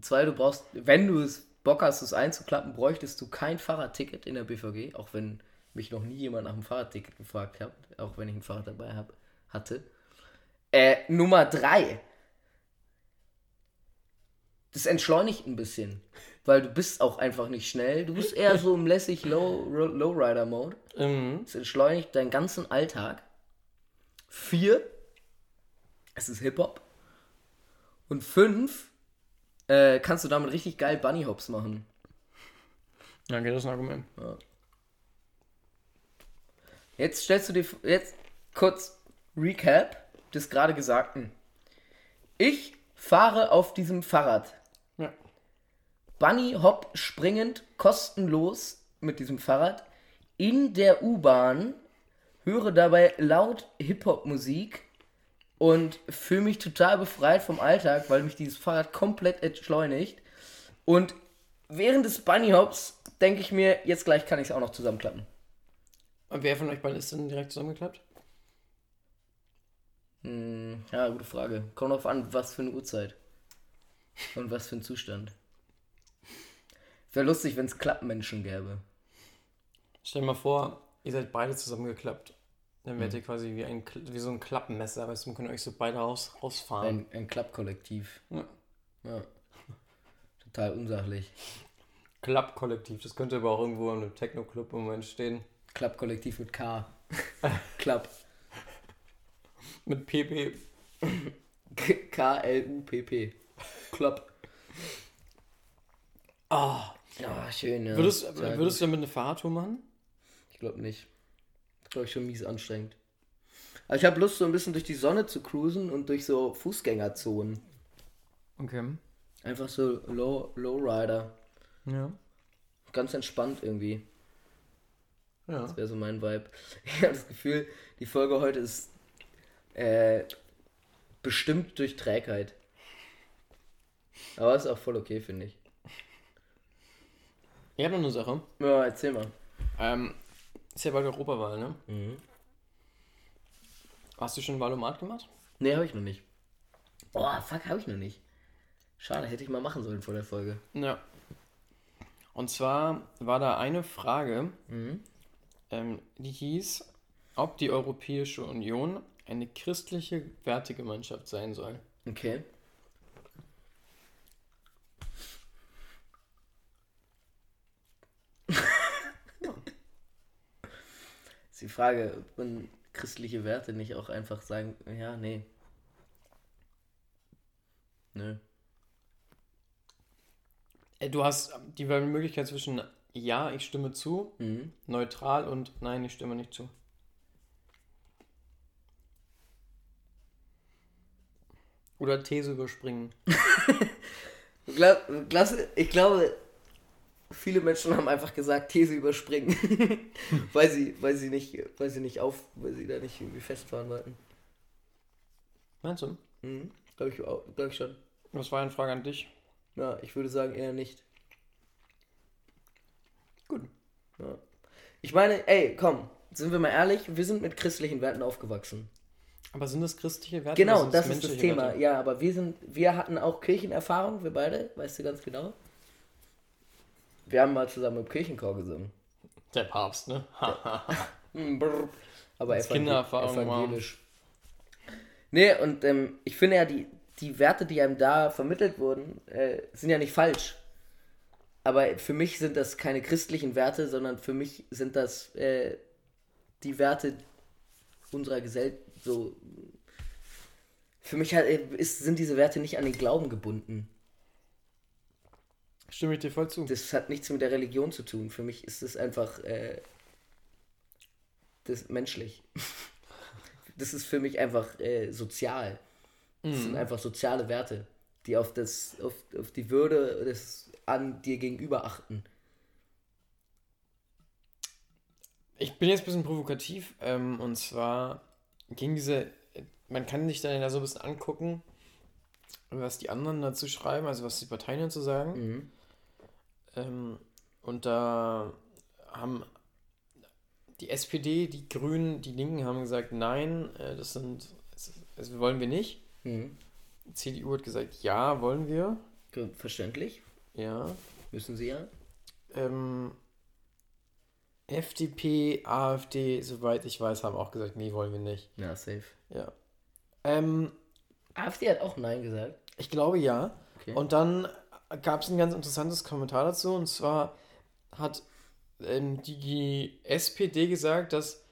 Zwei, du brauchst, wenn du es Bock hast, es einzuklappen, bräuchtest du kein Fahrradticket in der BVG, auch wenn mich noch nie jemand nach einem Fahrradticket gefragt hat, auch wenn ich ein Fahrrad dabei hab, hatte. Äh, Nummer drei. Das entschleunigt ein bisschen, weil du bist auch einfach nicht schnell. Du bist eher so im lässig Low, Lowrider-Mode. Mhm. Es entschleunigt deinen ganzen Alltag. Vier, es ist Hip-Hop. Und fünf, äh, kannst du damit richtig geil Bunny Hops machen. Ja, okay, das ein Argument. Jetzt stellst du dir, jetzt kurz Recap des gerade Gesagten. Ich fahre auf diesem Fahrrad. Bunny Hop springend, kostenlos mit diesem Fahrrad in der U-Bahn, höre dabei laut Hip-Hop-Musik und fühle mich total befreit vom Alltag, weil mich dieses Fahrrad komplett entschleunigt. Und während des Bunny Hops denke ich mir, jetzt gleich kann ich es auch noch zusammenklappen. Und wer von euch beiden ist denn direkt zusammengeklappt? Hm, ja, gute Frage. Kommt drauf an, was für eine Uhrzeit. Und was für ein Zustand. Wäre lustig, wenn es Klappmenschen gäbe. Stell dir mal vor, ihr seid beide zusammengeklappt. Dann werdet ihr quasi wie, ein, wie so ein Klappmesser, weißt du, könnt euch so beide raus, rausfahren. Ein, ein Klappkollektiv. Ja. Ja. Total unsachlich. Klappkollektiv, das könnte aber auch irgendwo in einem Techno-Club im Moment stehen. Klappkollektiv mit K. Klapp. Mit PP. K-L-U-P-P. Klapp. Ah, Ja, schön, ja. würdest, Sehr würdest du damit eine Fahrradtour machen? Ich glaube nicht. Glaube ich schon mies anstrengend. Aber ich habe Lust, so ein bisschen durch die Sonne zu cruisen und durch so Fußgängerzonen. Okay. Einfach so Low, Lowrider. Ja. Ganz entspannt irgendwie. Ja. Das wäre so mein Vibe. Ich habe das Gefühl, die Folge heute ist äh, bestimmt durch Trägheit. Aber ist auch voll okay, finde ich. Ich habe noch eine Sache. Ja, erzähl mal. Ähm, ist ja bald Europawahl, ne? Mhm. Hast du schon Wahlomat gemacht? Nee, habe ich noch nicht. Oh, fuck, habe ich noch nicht. Schade, hätte ich mal machen sollen vor der Folge. Ja. Und zwar war da eine Frage, Mhm. ähm, die hieß, ob die Europäische Union eine christliche Wertegemeinschaft sein soll. Okay. Ist die Frage, ob man christliche Werte nicht auch einfach sagen, ja, nee. Nö. Äh, Du hast die Möglichkeit zwischen Ja, ich stimme zu, Mhm. neutral und Nein, ich stimme nicht zu. Oder These überspringen. Ich glaube, viele Menschen haben einfach gesagt, These überspringen. weil sie, weil sie nicht, weil sie nicht auf, weil sie da nicht irgendwie festfahren wollten. Meinst du? Mhm. Glaube ich, auch- glaub ich schon. Was war eine Frage an dich? Ja, ich würde sagen eher nicht. Gut. Ja. Ich meine, ey, komm, sind wir mal ehrlich, wir sind mit christlichen Werten aufgewachsen. Aber sind das christliche Werte? Genau, sind das ist das Thema. Werte? Ja, aber wir sind, wir hatten auch Kirchenerfahrung, wir beide, weißt du ganz genau. Wir haben mal zusammen im Kirchenchor gesungen. Der Papst, ne? Brr. Aber Als Kindererfahrung war- evangelisch. Nee, und ähm, ich finde ja, die, die Werte, die einem da vermittelt wurden, äh, sind ja nicht falsch. Aber für mich sind das keine christlichen Werte, sondern für mich sind das äh, die Werte unserer Gesellschaft. So, für mich halt, ist, sind diese Werte nicht an den Glauben gebunden. Stimme ich dir voll zu. Das hat nichts mit der Religion zu tun. Für mich ist es einfach äh, das menschlich. Das ist für mich einfach äh, sozial. Das sind einfach soziale Werte, die auf das, auf, auf die Würde des an dir gegenüber achten. Ich bin jetzt ein bisschen provokativ. Ähm, und zwar gegen diese. Man kann sich dann ja so ein bisschen angucken, was die anderen dazu schreiben, also was die Parteien dazu sagen. Mhm. Ähm, und da haben die SPD, die Grünen, die Linken haben gesagt, nein, äh, das sind, also wollen wir nicht. Mhm. Die CDU hat gesagt, ja, wollen wir. Verständlich, Ja. müssen sie ja. Ähm, FDP, AfD, soweit ich weiß, haben auch gesagt, nee, wollen wir nicht. Ja, safe. Ja. Ähm, AfD hat auch Nein gesagt. ich glaube ja. Okay. Und dann gab es ein ganz interessantes Kommentar dazu. Und zwar hat ähm, die SPD gesagt, dass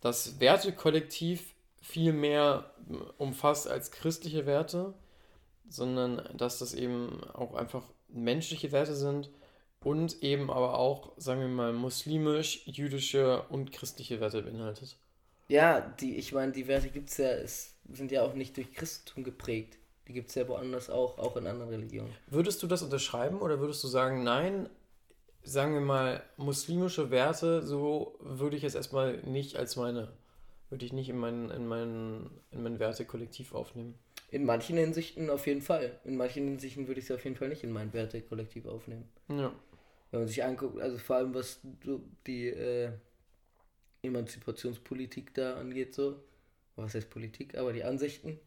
das Wertekollektiv viel mehr ähm, umfasst als christliche Werte, sondern dass das eben auch einfach menschliche Werte sind und eben aber auch, sagen wir mal, muslimisch, jüdische und christliche Werte beinhaltet. Ja, die, ich meine, die Werte gibt es ja, es sind ja auch nicht durch Christentum geprägt. Die gibt es ja woanders auch, auch in anderen Religionen. Würdest du das unterschreiben oder würdest du sagen, nein, sagen wir mal, muslimische Werte, so würde ich es erstmal nicht als meine, würde ich nicht in mein, in mein, in mein Wertekollektiv aufnehmen? In manchen Hinsichten auf jeden Fall. In manchen Hinsichten würde ich sie auf jeden Fall nicht in mein Wertekollektiv aufnehmen. Ja. Wenn man sich anguckt, also vor allem was die äh, Emanzipationspolitik da angeht, so, was heißt Politik, aber die Ansichten,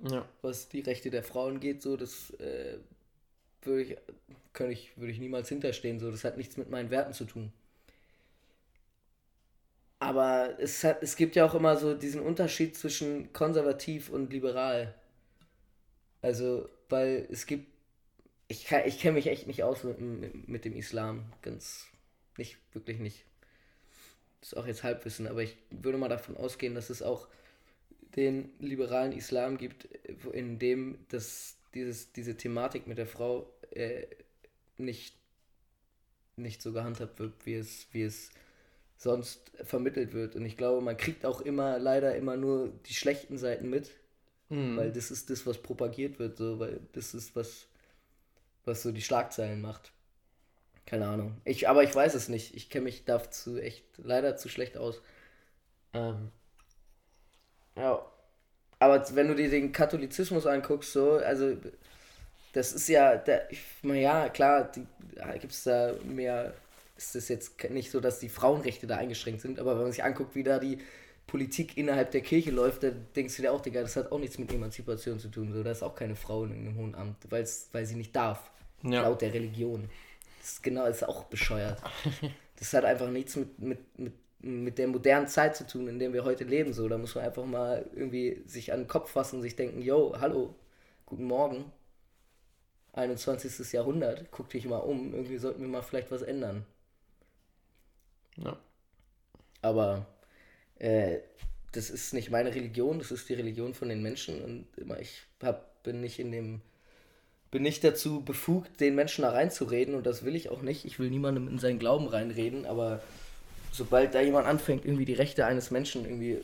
Ja. was die Rechte der Frauen geht, so, das äh, würde ich, könnte ich, würde ich niemals hinterstehen, so, das hat nichts mit meinen Werten zu tun. Aber es hat, es gibt ja auch immer so diesen Unterschied zwischen konservativ und liberal. Also, weil es gibt, ich, kann- ich kenne mich echt nicht aus mit, dem- mit dem Islam, ganz, nicht, wirklich nicht. Das ist auch jetzt Halbwissen, aber ich würde mal davon ausgehen, dass es auch den liberalen Islam gibt, in dem das, dieses, diese Thematik mit der Frau äh, nicht, nicht so gehandhabt wird, wie es, wie es sonst vermittelt wird. Und ich glaube, man kriegt auch immer, leider immer nur die schlechten Seiten mit, Hm. weil das ist das, was propagiert wird, so, weil das ist was, was so die Schlagzeilen macht. Keine Ahnung. Ich, aber ich weiß es nicht. Ich kenne mich dazu echt leider zu schlecht aus. Ähm, ja. Aber wenn du dir den Katholizismus anguckst, so, also das ist ja, der, ich, na ja, klar, gibt es da mehr, ist es jetzt nicht so, dass die Frauenrechte da eingeschränkt sind, aber wenn man sich anguckt, wie da die Politik innerhalb der Kirche läuft, dann denkst du dir auch, Digga, das hat auch nichts mit Emanzipation zu tun, so, da ist auch keine Frau in einem hohen Amt, weil's, weil sie nicht darf, Ja. laut der Religion. Das ist genau, das ist auch bescheuert. Das hat einfach nichts mit, mit, mit, mit der modernen Zeit zu tun, in der wir heute leben. So, da muss man einfach mal irgendwie sich an den Kopf fassen und sich denken, yo, hallo, guten Morgen. 21. Jahrhundert, guck dich mal um, irgendwie sollten wir mal vielleicht was ändern. Ja. Aber äh, das ist nicht meine Religion, das ist die Religion von den Menschen und immer ich hab, bin nicht in dem bin nicht dazu befugt, den Menschen da reinzureden und das will ich auch nicht. Ich will niemandem in seinen Glauben reinreden, aber sobald da jemand anfängt, irgendwie die Rechte eines Menschen irgendwie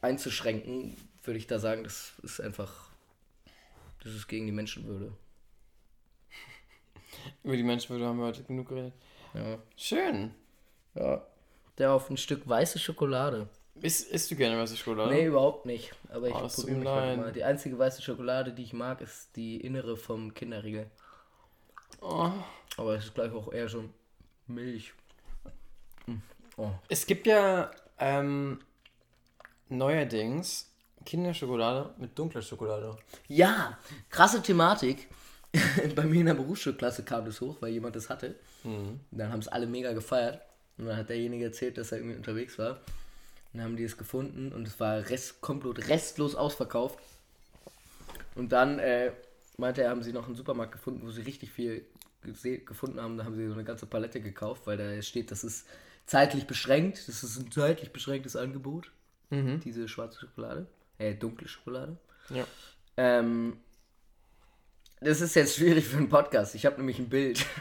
einzuschränken, würde ich da sagen, das ist einfach, das ist gegen die Menschenwürde. Über die Menschenwürde haben wir heute genug geredet. Ja. Schön. Ja. Der auf ein Stück weiße Schokolade. Isst, isst du gerne weiße Schokolade? Nee, überhaupt nicht. Aber ich Oh, probiere mich heute mal. Die einzige weiße Schokolade, die ich mag, ist die innere vom Kinderriegel. Oh. Aber es ist gleich auch eher schon Milch. Oh. Es gibt ja ähm, neuerdings Kinderschokolade mit dunkler Schokolade. Ja, krasse Thematik. Bei mir in der Berufsschulklasse kam das hoch, weil jemand das hatte. Und dann haben es alle mega gefeiert. Und dann hat derjenige erzählt, dass er irgendwie unterwegs war. Dann haben die es gefunden und es war rest, komplett restlos ausverkauft. Und dann äh, meinte er, haben sie noch einen Supermarkt gefunden, wo sie richtig viel gefunden haben. Da haben sie so eine ganze Palette gekauft, weil da steht, das ist zeitlich beschränkt. Das ist ein zeitlich beschränktes Angebot. Diese schwarze Schokolade. Äh, dunkle Schokolade. Ja. Ähm, das ist jetzt schwierig für einen Podcast. Ich habe nämlich ein Bild.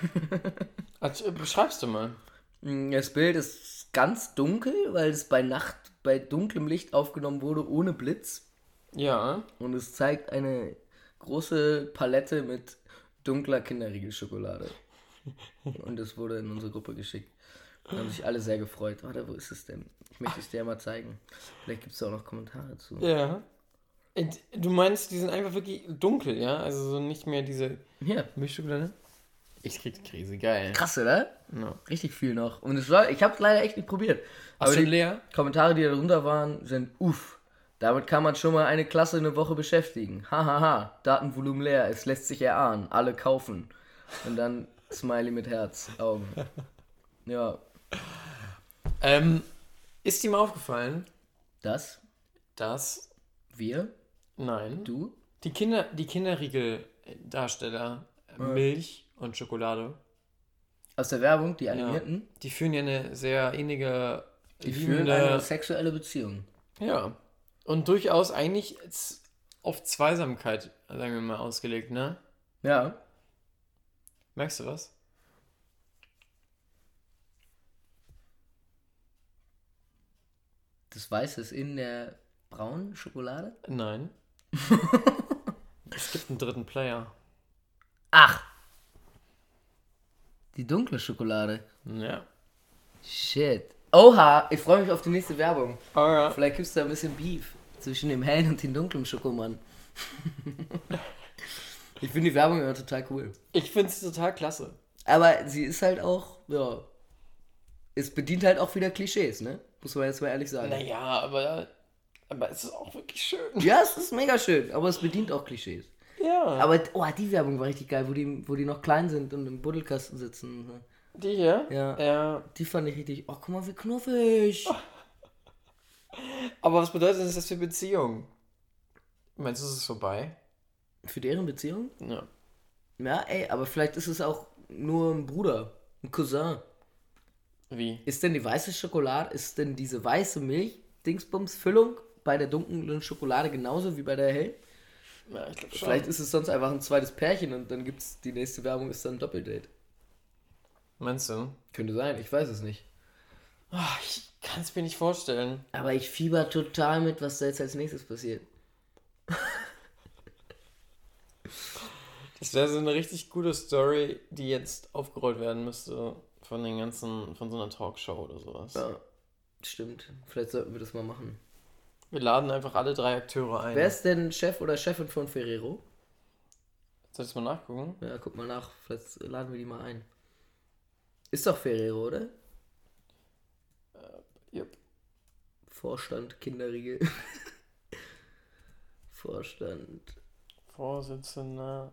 Also, beschreibst du mal. Das Bild ist ganz dunkel, weil es bei Nacht bei dunklem Licht aufgenommen wurde, ohne Blitz. Ja. Und es zeigt eine große Palette mit dunkler Kinderriegelschokolade. Und es wurde in unsere Gruppe geschickt. Da haben sich alle sehr gefreut. Warte, wo ist es denn? Ich möchte es dir mal zeigen. Vielleicht gibt es da auch noch Kommentare zu. Ja. Du meinst, die sind einfach wirklich dunkel, ja? Also so nicht mehr diese Hier, Milchschokolade? Ich krieg die Krise, geil. krass, oder? Ja. Richtig viel noch. Und es war, ich habe es leider echt nicht probiert. Hast du die leer? Kommentare, die darunter waren, sind uff. Damit kann man schon mal eine Klasse eine Woche beschäftigen. Hahaha, ha, ha. Datenvolumen leer, es lässt sich erahnen. Alle kaufen. Und dann Smiley mit Herz, Augen. Ja, Ähm, ist mal aufgefallen, das, dass, wir, nein, du, die Kinder, die Kinderriegel-Darsteller äh, Milch und Schokolade, aus der Werbung, die animierten, die führen ja eine sehr innige, die führen eine sexuelle Beziehung. ja, und durchaus eigentlich auf Zweisamkeit, sagen wir mal, ausgelegt, ne? Ja, Merkst du was? Das Weiße ist in der braunen Schokolade. Nein. es gibt einen dritten Player. Ach! Die dunkle Schokolade. Ja. Shit. Oha, ich freue mich auf die nächste Werbung. Oh ja. Vielleicht gibt es da ein bisschen Beef zwischen dem hellen und dem dunklen Schokomann. ich finde die Werbung immer total cool. Ich finde es total klasse. Aber sie ist halt auch, ja. Es bedient halt auch wieder Klischees, ne? Muss man jetzt mal ehrlich sagen. Naja, aber, aber es ist auch wirklich schön. Ja, es ist mega schön, aber es bedient auch Klischees. Ja. Aber, oh, die Werbung war richtig geil, wo die, wo die noch klein sind und im Buddelkasten sitzen. Die hier? Ja. Ja. Die fand ich richtig, oh, guck mal, wie knuffig. Aber was bedeutet das jetzt für Beziehung? Meinst du, es ist vorbei? Für deren Beziehung? Ja. Ja, ey, aber vielleicht ist es auch nur ein Bruder, ein Cousin. Wie? Ist denn die weiße Schokolade, ist denn diese weiße Milch, Dingsbums, Füllung bei der dunklen Schokolade genauso wie bei der hellen? Ja, ich glaube Vielleicht ist es sonst einfach ein zweites Pärchen und dann gibt's die nächste Werbung ist dann ein Doppeldate. Meinst du? Könnte sein, ich weiß es nicht. Ah, ich kann es mir nicht vorstellen. Aber ich fieber total mit, was da jetzt als nächstes passiert. Das wäre so eine richtig gute Story, die jetzt aufgerollt werden müsste von den ganzen, von so einer Talkshow oder sowas. Ja, stimmt. Vielleicht sollten wir das mal machen. Wir laden einfach alle drei Akteure ein. Wer ist denn Chef oder Chefin von Ferrero? Soll ich das mal nachgucken? Ja, guck mal nach, vielleicht laden wir die mal ein. Ist doch Ferrero, oder? Jupp. Vorstand Kinderriegel. Vorstand. Vorsitzender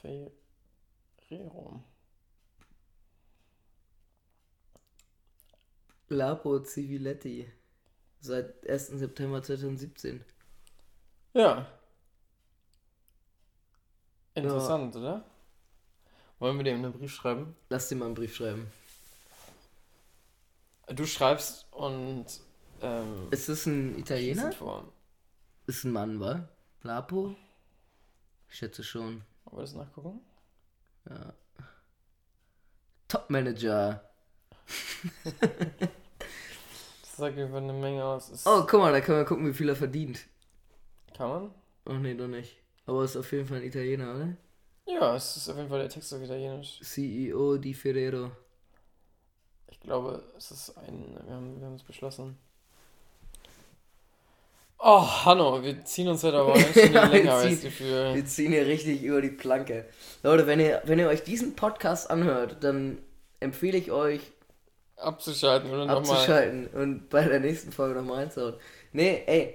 Ferrero. Lapo Civiletti. Seit 1. September 2017. Ja. Interessant, oder? Wollen wir dem einen Brief schreiben? Lass dir mal einen Brief schreiben. Du schreibst und ähm, Ist das ein Italiener? Ist ein Mann, wa? Lapo? Ich schätze schon. Wollen wir das nachgucken? Top-Manager. Das sagt über eine Menge aus. Ist, Oh, guck mal, da können wir gucken, wie viel er verdient. Kann man? Ach nee, doch nicht. Aber ist auf jeden Fall ein Italiener, oder? Ja, es ist auf jeden Fall der Text auf Italienisch. CEO di Ferrero. Ich glaube, es ist ein. Wir haben, wir haben es beschlossen. Oh, Hanno, wir ziehen uns heute aber ganz schön Ja, wir länger, ziehen- für... Wir ziehen hier richtig über die Planke. Leute, wenn ihr, wenn ihr euch diesen Podcast anhört, dann empfehle ich euch, abzuschalten oder nochmal. abzuschalten und bei der nächsten Folge nochmal reinzuhauen. Nee, ey,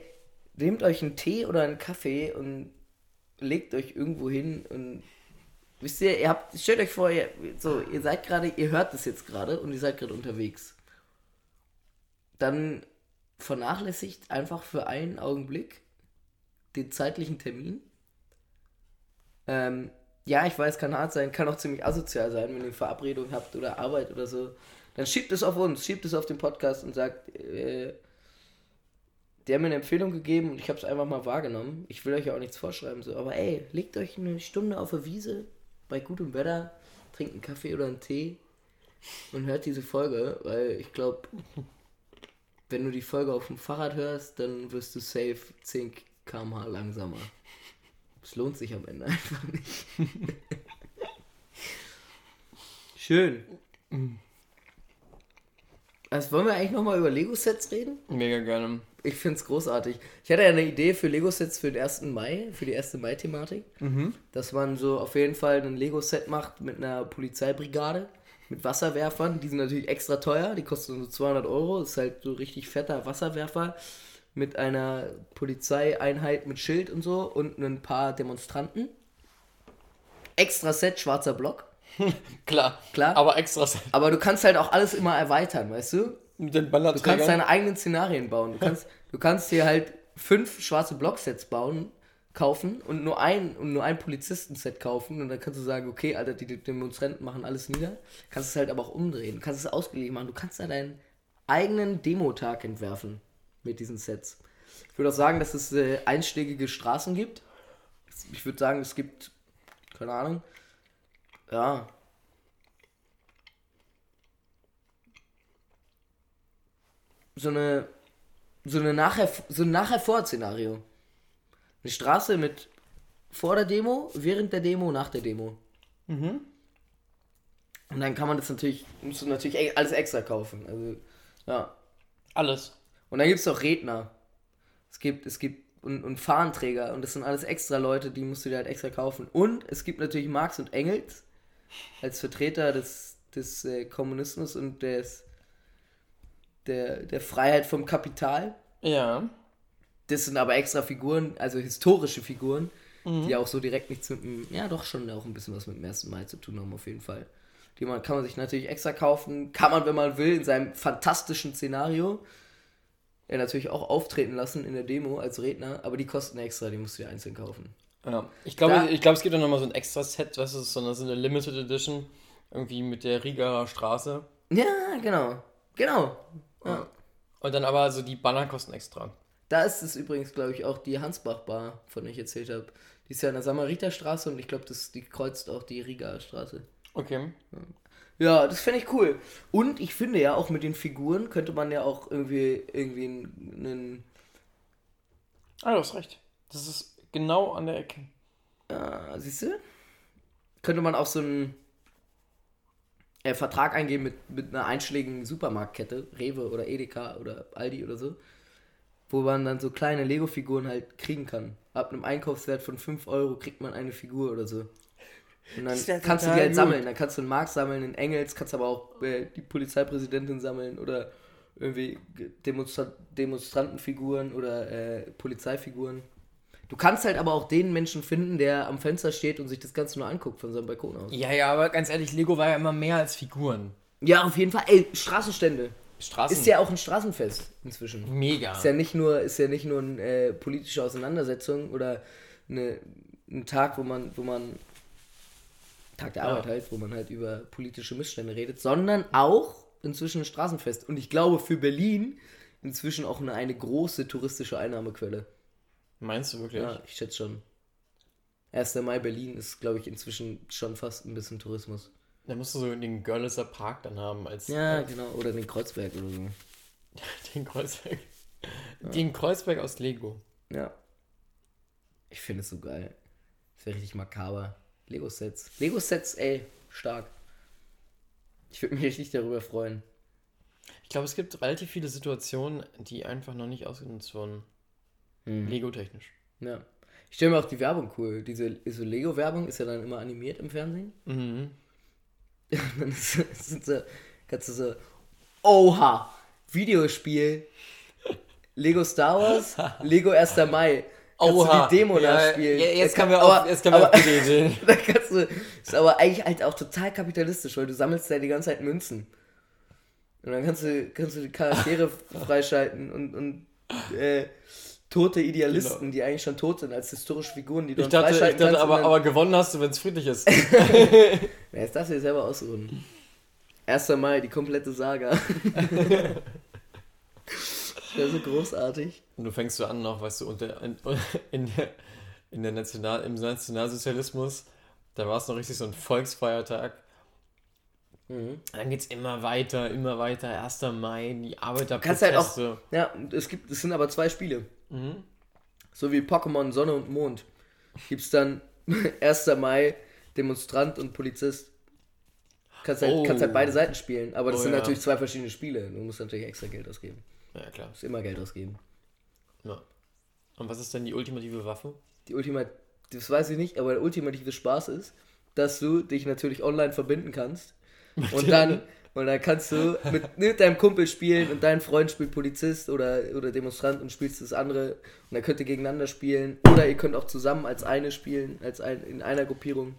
nehmt euch einen Tee oder einen Kaffee und legt euch irgendwo hin und wisst ihr, ihr habt, stellt euch vor, ihr, so, ihr seid gerade, ihr hört das jetzt gerade und ihr seid gerade unterwegs. Dann vernachlässigt einfach für einen Augenblick den zeitlichen Termin. Ähm, ja, ich weiß, kann hart sein, kann auch ziemlich asozial sein, wenn ihr eine Verabredung habt oder Arbeit oder so. Dann schiebt es auf uns, schiebt es auf den Podcast und sagt, äh, der hat mir eine Empfehlung gegeben und ich habe es einfach mal wahrgenommen. Ich will euch ja auch nichts vorschreiben, so, aber ey, legt euch eine Stunde auf der Wiese bei gutem Wetter, trinkt einen Kaffee oder einen Tee und hört diese Folge, weil ich glaube, wenn du die Folge auf dem Fahrrad hörst, dann wirst du safe 10 km/h langsamer. Es lohnt sich am Ende einfach nicht. Schön. Also wollen wir eigentlich nochmal über Lego-Sets reden? Mega gerne. Ich finde es großartig. Ich hatte ja eine Idee für Lego-Sets für den 1. Mai, für die 1. Mai-Thematik. Dass man so auf jeden Fall ein Lego-Set macht mit einer Polizeibrigade, mit Wasserwerfern. Die sind natürlich extra teuer, die kosten so 200 Euro. Das ist halt so richtig fetter Wasserwerfer mit einer Polizeieinheit mit Schild und so und ein paar Demonstranten. Extra Set, schwarzer Block. Klar. Klar. Aber extra Aber du kannst halt auch alles immer erweitern, weißt du? mit den Du kannst deine eigenen Szenarien bauen. Du kannst, du kannst dir halt fünf schwarze Blocksets bauen, kaufen und nur ein und nur ein Polizistenset kaufen und dann kannst du sagen, okay, Alter, die Demonstranten machen alles nieder. Kannst es halt aber auch umdrehen. Du kannst es ausgelegt machen. Du kannst da deinen eigenen Demotag entwerfen mit diesen Sets. Ich würde auch sagen, dass es äh, einschlägige Straßen gibt. Ich würde sagen, es gibt, keine Ahnung, ja, so eine so eine nachher so ein nachher vor Szenario. Eine Straße mit vor der Demo, während der Demo, nach der Demo. Und dann kann man das natürlich, musst du natürlich e- alles extra kaufen. Also, ja. Alles. Und dann gibt es auch Redner. Es gibt, es gibt und, und Fahnenträger und das sind alles extra Leute, die musst du dir halt extra kaufen. Und es gibt natürlich Marx und Engels als Vertreter des, des äh, Kommunismus und des, der, der Freiheit vom Kapital. Ja. Das sind aber extra Figuren, also historische Figuren, die auch so direkt nichts mit dem, ja doch schon auch ein bisschen was mit dem 1. Mai zu tun haben, auf jeden Fall. Die man, kann man sich natürlich extra kaufen, kann man, wenn man will, in seinem fantastischen Szenario ja, natürlich auch auftreten lassen in der Demo als Redner, aber die kosten extra, die musst du dir einzeln kaufen. Ja. Ich glaube, ich glaube, es gibt auch nochmal so ein extra Set, was ist so eine, so eine Limited Edition. Irgendwie mit der Rieger Straße. Ja, genau. Genau. Ja. Und dann aber so die Banner kosten extra. Da ist es übrigens, glaube ich, auch die Hansbach-Bar, von der ich erzählt habe. Die ist ja in der Samariterstraße und ich glaube, die kreuzt auch die Riga Straße. Okay. Ja, das fände ich cool. Und ich finde ja, auch mit den Figuren könnte man ja auch irgendwie, irgendwie einen. Ah, du hast recht. Das ist genau an der Ecke. Äh, siehst du? Könnte man auch so einen äh, Vertrag eingehen mit, mit einer einschlägigen Supermarktkette, Rewe oder Edeka oder Aldi oder so, wo man dann so kleine Lego-Figuren halt kriegen kann. Ab einem Einkaufswert von 5 Euro kriegt man eine Figur oder so. Und dann kannst du die halt gut. sammeln. Dann kannst du einen Marx sammeln, einen Engels, kannst aber auch äh, die Polizeipräsidentin sammeln oder irgendwie Demonstra Demonstrantenfiguren oder äh, Polizeifiguren. Du kannst halt aber auch den Menschen finden, der am Fenster steht und sich das Ganze nur anguckt von seinem Balkon aus. Ja, ja, aber ganz ehrlich, Lego war ja immer mehr als Figuren. Ja, auf jeden Fall. Ey, Straßenstände. Straßen. Ist ja auch ein Straßenfest inzwischen. mega. Ist ja nicht nur, ist ja nicht nur eine äh, politische Auseinandersetzung oder eine, ein Tag, wo man, wo man Tag der Ja. Arbeit halt, wo man halt über politische Missstände redet, sondern auch inzwischen ein Straßenfest. Und ich glaube für Berlin inzwischen auch eine, eine große touristische Einnahmequelle. Meinst du wirklich? Ja, ich schätze schon. 1. Mai Berlin ist, glaube ich, inzwischen schon fast ein bisschen Tourismus. Da musst du so den Görlitzer Park dann haben als Ja, genau. Oder den Kreuzberg oder so. den Kreuzberg. Den Kreuzberg aus Lego. Ja. Ich finde es so geil. Das wäre richtig makaber. Lego-Sets. Lego-Sets, ey, stark. Ich würde mich richtig darüber freuen. Ich glaube, es gibt relativ viele Situationen, die einfach noch nicht ausgenutzt wurden. Lego-technisch. Ja. Ich stelle mir auch die Werbung cool. Diese so Lego-Werbung ist ja dann immer animiert im Fernsehen. Mhm. Und dann ist, sind so, kannst du so, oha, Videospiel, Lego Star Wars, Lego 1. Mai. Kannst Oha. du die Demo Ja, nachspielen. ja, jetzt Da wir kann- auf- jetzt kommen wir aber- auf gute Ideen. da kannst du, ist aber eigentlich halt auch total kapitalistisch, weil du sammelst ja die ganze Zeit Münzen. Und dann kannst du, kannst du die Charaktere freischalten und, und äh, tote Idealisten, Genau. die eigentlich schon tot sind, als historische Figuren, die du Ich dachte, ich dachte kannst. aber, aber gewonnen hast du, wenn es friedlich ist. Jetzt darfst du dir selber ausruhen. 1. Mai, die komplette Saga. das wäre so großartig. Und du fängst so an noch, weißt du, unter, in, in der, in der National, im Nationalsozialismus, da war es noch richtig so ein Volksfeiertag. Mhm. Dann geht's immer weiter, immer weiter. 1. Mai, die Arbeiterproteste. Kannst halt auch. Ja, es gibt, es sind aber zwei Spiele. Mhm. So wie Pokémon Sonne und Mond. Gibt's dann 1. Mai, Demonstrant und Polizist. Kannst halt, Oh. kannst halt beide Seiten spielen, aber das Oh, sind ja. natürlich zwei verschiedene Spiele. Du musst natürlich extra Geld ausgeben. Ja, klar. Du musst immer Geld ausgeben. Ja. Und was ist denn die ultimative Waffe? Die Ultima, das weiß ich nicht, aber der ultimative Spaß ist, dass du dich natürlich online verbinden kannst. Und dann, und dann kannst du mit, mit deinem Kumpel spielen und dein Freund spielt Polizist oder, oder Demonstrant und spielst das andere. Und dann könnt ihr gegeneinander spielen. Oder ihr könnt auch zusammen als eine spielen, als ein, in einer Gruppierung.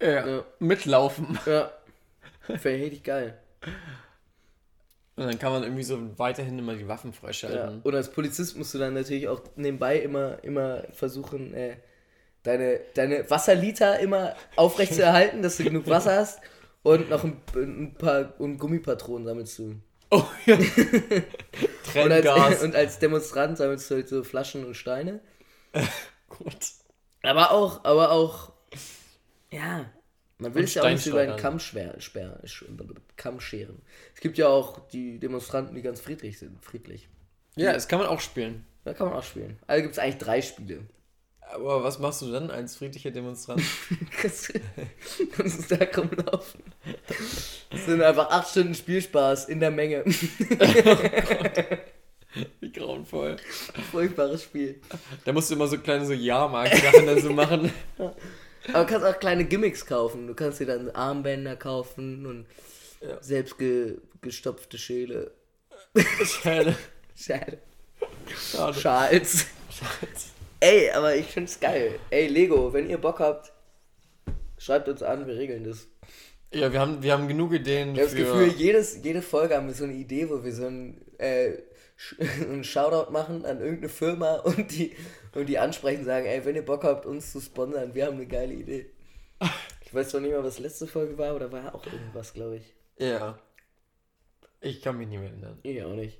Ja. Ja. Mitlaufen. Ja. Wäre richtig geil. Und dann kann man irgendwie so weiterhin immer die Waffen Ja. freischalten. Und als Polizist musst du dann natürlich auch nebenbei immer, immer versuchen, äh, deine, deine Wasserliter immer aufrecht zu erhalten, dass du genug Wasser hast. Und noch ein, ein paar und Gummipatronen sammelst du. Oh ja. Und Trenngas. als, und als Demonstrant sammelst du halt so Flaschen und Steine. Gut. Aber auch, aber auch, ja, man will Und es ja auch nicht über einen. Kamm, schwer, schwer, Kamm scheren. Es gibt ja auch die Demonstranten, die ganz friedlich sind. Friedlich. Ja, das kann man auch spielen. Da kann man auch spielen. Also gibt es eigentlich drei Spiele. Aber was machst du dann als friedlicher Demonstrant? Kannst du da rumlaufen. Das sind einfach acht Stunden Spielspaß in der Menge. Wie grauenvoll. Furchtbares Spiel. Da musst du immer so kleine so Jahrmarkt-Sachen dann so machen. Aber du kannst auch kleine Gimmicks kaufen. Du kannst dir dann Armbänder kaufen und Ja. selbst ge gestopfte Schäle. Schade. Schade. Schade. Schals. Ey, aber ich find's geil. Ey, Lego, wenn ihr Bock habt, schreibt uns an, wir regeln das. Ja, wir haben, wir haben genug Ideen Ich habe das. Gefühl, jedes, jede Folge haben wir so eine Idee, wo wir so ein, äh, einen Shoutout machen an irgendeine Firma und die, und die ansprechen und sagen, ey, wenn ihr Bock habt, uns zu sponsern, wir haben eine geile Idee. Ich weiß zwar nicht mehr, was letzte Folge war, oder war auch irgendwas, glaube ich. Ja. Ich kann mich nicht mehr erinnern. Ich auch nicht.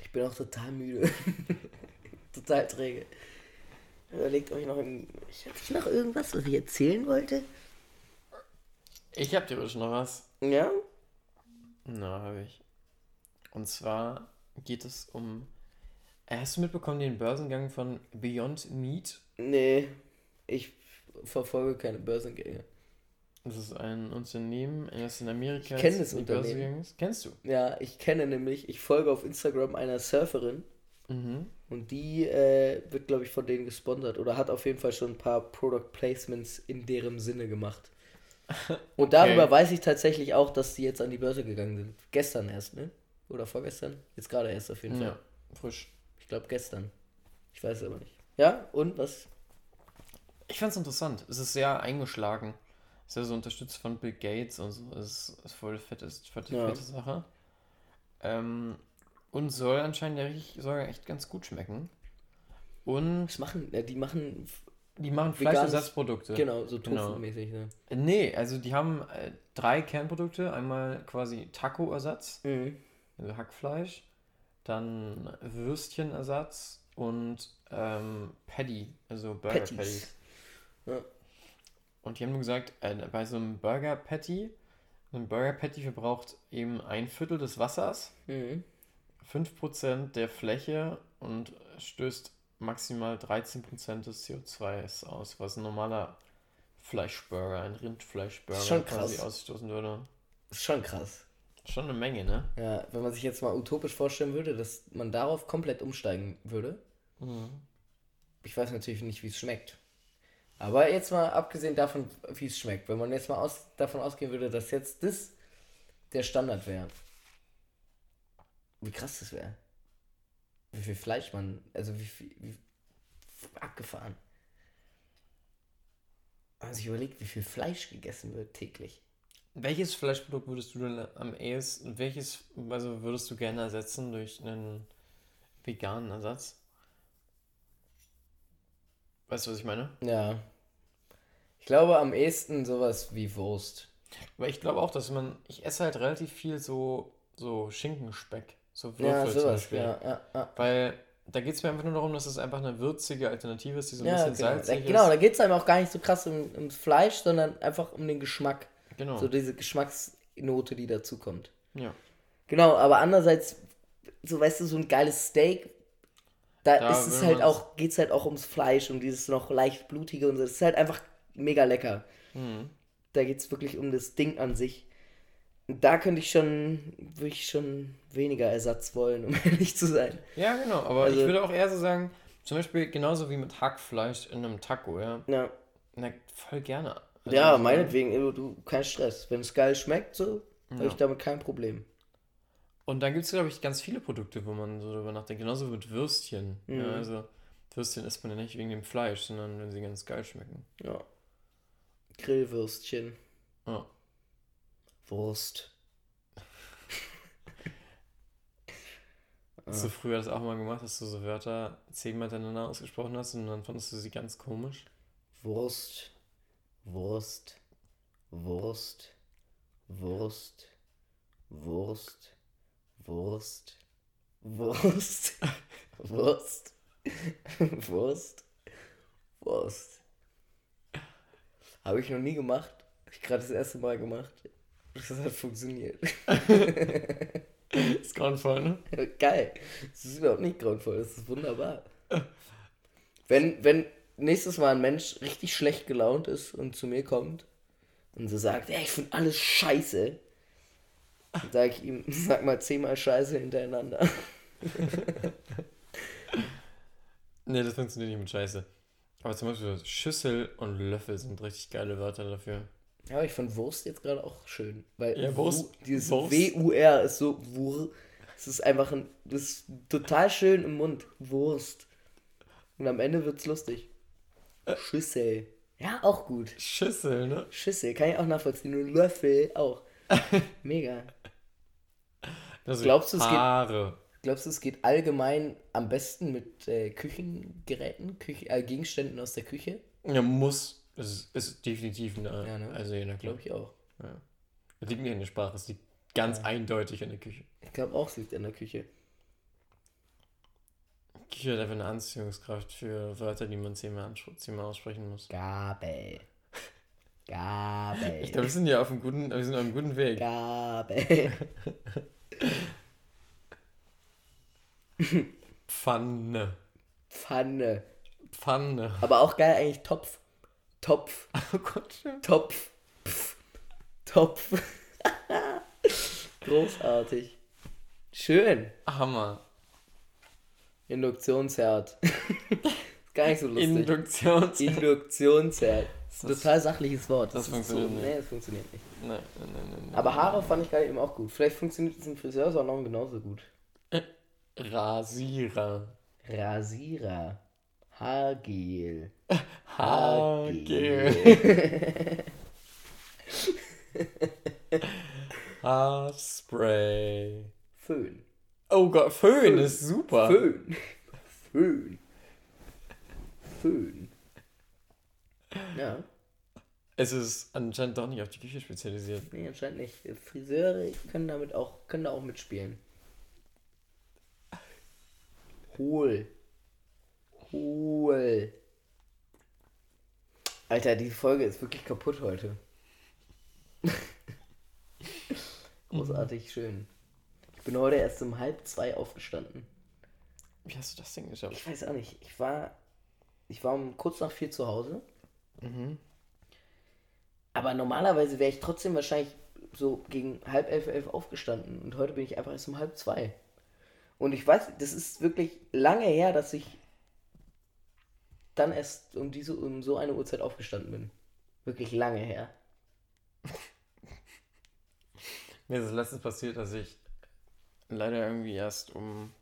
Ich bin auch total müde. total träge. Überlegt euch noch, ein, ich hatte noch irgendwas, was ich erzählen wollte. Ich hab theoretisch noch was. Ja? Na, habe ich. Und zwar geht es um... Äh, Hast du mitbekommen den Börsengang von Beyond Meat? Nee, ich verfolge keine Börsengänge. Das ist ein Unternehmen, das in Amerika Ich kenn das Unternehmen. Kennst du? Ja, ich kenne nämlich, ich folge auf Instagram einer Surferin Mhm. und die äh, wird, glaube ich, von denen gesponsert oder hat auf jeden Fall schon ein paar Product Placements in deren Sinne gemacht. Und darüber weiß ich tatsächlich auch, dass die jetzt an die Börse gegangen sind. Gestern erst, ne? Oder vorgestern? Jetzt gerade erst auf jeden Fall. Ja, frisch. Ich glaube gestern. Ich weiß es aber nicht. Ja, und was? Ich fand's interessant. Es ist sehr eingeschlagen. Es ist ja so unterstützt von Bill Gates und so. Es ist, ist voll fette, fette, Ja. fette Sache. Ähm, und soll anscheinend ja richtig, soll ja echt ganz gut schmecken. Und Was machen? Ja, die machen, die machen Fleischersatzprodukte. genau, so Genau. Tofu-mäßig, ne? Nee, also die haben äh, drei Kernprodukte. Einmal quasi Taco-Ersatz, Mhm. also Hackfleisch. Dann Würstchenersatz und ähm, Patty, also Burger Patties. Patties. Ja. Und die haben nur gesagt, äh, bei so einem Burger Patty, ein Burger Patty verbraucht eben ein Viertel des Wassers, Mhm. 5% der Fläche und stößt maximal 13% des CO2s aus, was ein normaler Fleischburger, ein Rindfleischburger quasi krass. ausstoßen würde. Ist schon krass. Schon eine Menge, ne? Ja, wenn man sich jetzt mal utopisch vorstellen würde, dass man darauf komplett umsteigen würde. Ich weiß natürlich nicht, wie es schmeckt. Aber jetzt mal abgesehen davon, wie es schmeckt, wenn man jetzt mal aus, davon ausgehen würde, dass jetzt das der Standard wäre. Wie krass das wäre. Wie viel Fleisch man, also wie viel, wie abgefahren. Wenn man sich überlegt, wie viel Fleisch gegessen wird täglich. Welches Fleischprodukt würdest du denn am ehesten, welches, also würdest du gerne ersetzen durch einen veganen Ersatz? Weißt du, was ich meine? Ja. Ich glaube am ehesten sowas wie Wurst. Weil ich glaube auch, dass man, ich esse halt relativ viel so, so Schinkenspeck, so Ja, Würfel zum sowas. Beispiel. Ja, ja, ja. Weil da geht es mir einfach nur darum, dass es einfach eine würzige Alternative ist, die so ein Ja, bisschen genau. Da, salzig genau, ist. da geht es einem auch gar nicht so krass um, ums Fleisch, sondern einfach um den Geschmack. Genau. So diese Geschmacksnote, die dazu kommt. ja. Genau, aber andererseits, so weißt du, so ein geiles Steak, da, Da ist es halt auch, geht es halt auch ums Fleisch und dieses noch leicht blutige und so. Das ist halt einfach mega lecker. Mhm. Da geht es wirklich um das Ding an sich. Da könnte ich schon, würde ich schon weniger Ersatz wollen, um ehrlich zu sein. Ja, genau. Aber Also- ich würde auch eher so sagen, zum Beispiel genauso wie mit Hackfleisch in einem Taco, ja. Ja, Na, voll gerne. Also, ja ich- meinetwegen, du, du, kein Stress. Wenn es geil schmeckt, so, habe ich damit kein Problem. Und dann gibt es, glaube ich, ganz viele Produkte, wo man so drüber nachdenkt. Genauso mit Würstchen. Mhm. Ja, also Würstchen isst man ja nicht wegen dem Fleisch, sondern wenn sie ganz geil schmecken. Ja. Grillwürstchen, Ja. Wurst. Hast du früher das auch mal gemacht, dass du so Wörter zehnmal hintereinander ausgesprochen hast und dann fandest du sie ganz komisch? Wurst, Wurst, Wurst, Wurst, Wurst, Wurst, Wurst, Wurst, Wurst, Wurst. Habe ich noch nie gemacht. Habe ich gerade das erste Mal gemacht. Das hat funktioniert. Ist grauenvoll, ne? Geil. Das ist überhaupt nicht grauenvoll, das ist wunderbar. Wenn, wenn nächstes Mal ein Mensch richtig schlecht gelaunt ist und zu mir kommt und so sagt, ja, ich finde alles scheiße, dann sage ich ihm, sag mal zehnmal scheiße hintereinander. Nee, das funktioniert nicht mit Scheiße. Aber zum Beispiel Schüssel und Löffel sind richtig geile Wörter dafür. Ja, aber ich fand Wurst jetzt gerade auch schön. Weil Ja, Wurst- Wu- dieses Wurst. W-U-R ist so Wur. Es ist einfach ein, das ist total schön im Mund. Wurst. Und am Ende wird's lustig. Schüssel. Ja, auch gut. Schüssel, ne? Schüssel, kann ich auch nachvollziehen. Und Löffel auch. Mega. Also Glaubst du, es geht-. Glaubst du, es geht allgemein am besten mit äh, Küchengeräten, Küche, äh, Gegenständen aus der Küche? Ja, muss. Es ist, ist definitiv eine. Ja, ne? Also, ja, Glaube ich auch. Es liegt nicht in der Sprache, es liegt ganz eindeutig in der Küche. Ich glaube auch, es liegt in der Küche. Küche hat einfach eine Anziehungskraft für Wörter, die man zehnmal, zehnmal aussprechen muss. Gabel. Gabel. Ich glaube, wir sind ja auf einem guten, wir sind auf einem guten Weg. Gabel. Pfanne. Pfanne. Pfanne. Aber auch geil eigentlich Topf. Topf. Oh Gott. Topf. Pff. Topf. Großartig. Schön. Hammer. Induktionsherd. ist gar nicht so lustig. Induktions. Induktionsherd. Das ist ein total sachliches Wort. das ist funktioniert so, nicht. Nee, das funktioniert nicht. Nein, nein, nein, nein, nein. Aber Haare fand ich gerade eben auch gut. Vielleicht funktioniert es im Friseursalon genauso gut. Rasierer. Rasierer. Haargel. Haargel. Haarspray. Föhn. Oh Gott, Föhn ist super. Föhn. Föhn. Föhn. Ja, Es ist anscheinend doch nicht auf die Küche spezialisiert. nee, anscheinend nicht. Friseure können damit auch, können da auch mitspielen. Hohl. Hohl. Alter, die Folge ist wirklich kaputt heute. Großartig schön. Ich bin heute erst um halb zwei aufgestanden. Wie hast du das denn geschafft? Ich weiß auch nicht. Ich war, ich war um kurz nach vier zu Hause. Aber normalerweise wäre ich trotzdem wahrscheinlich so gegen halb elf, elf aufgestanden und heute bin ich einfach erst um halb zwei. Und ich weiß, das ist wirklich lange her, dass ich dann erst um diese um so eine Uhrzeit aufgestanden bin. Wirklich lange her. Mir ist das letzte passiert, dass ich leider irgendwie erst um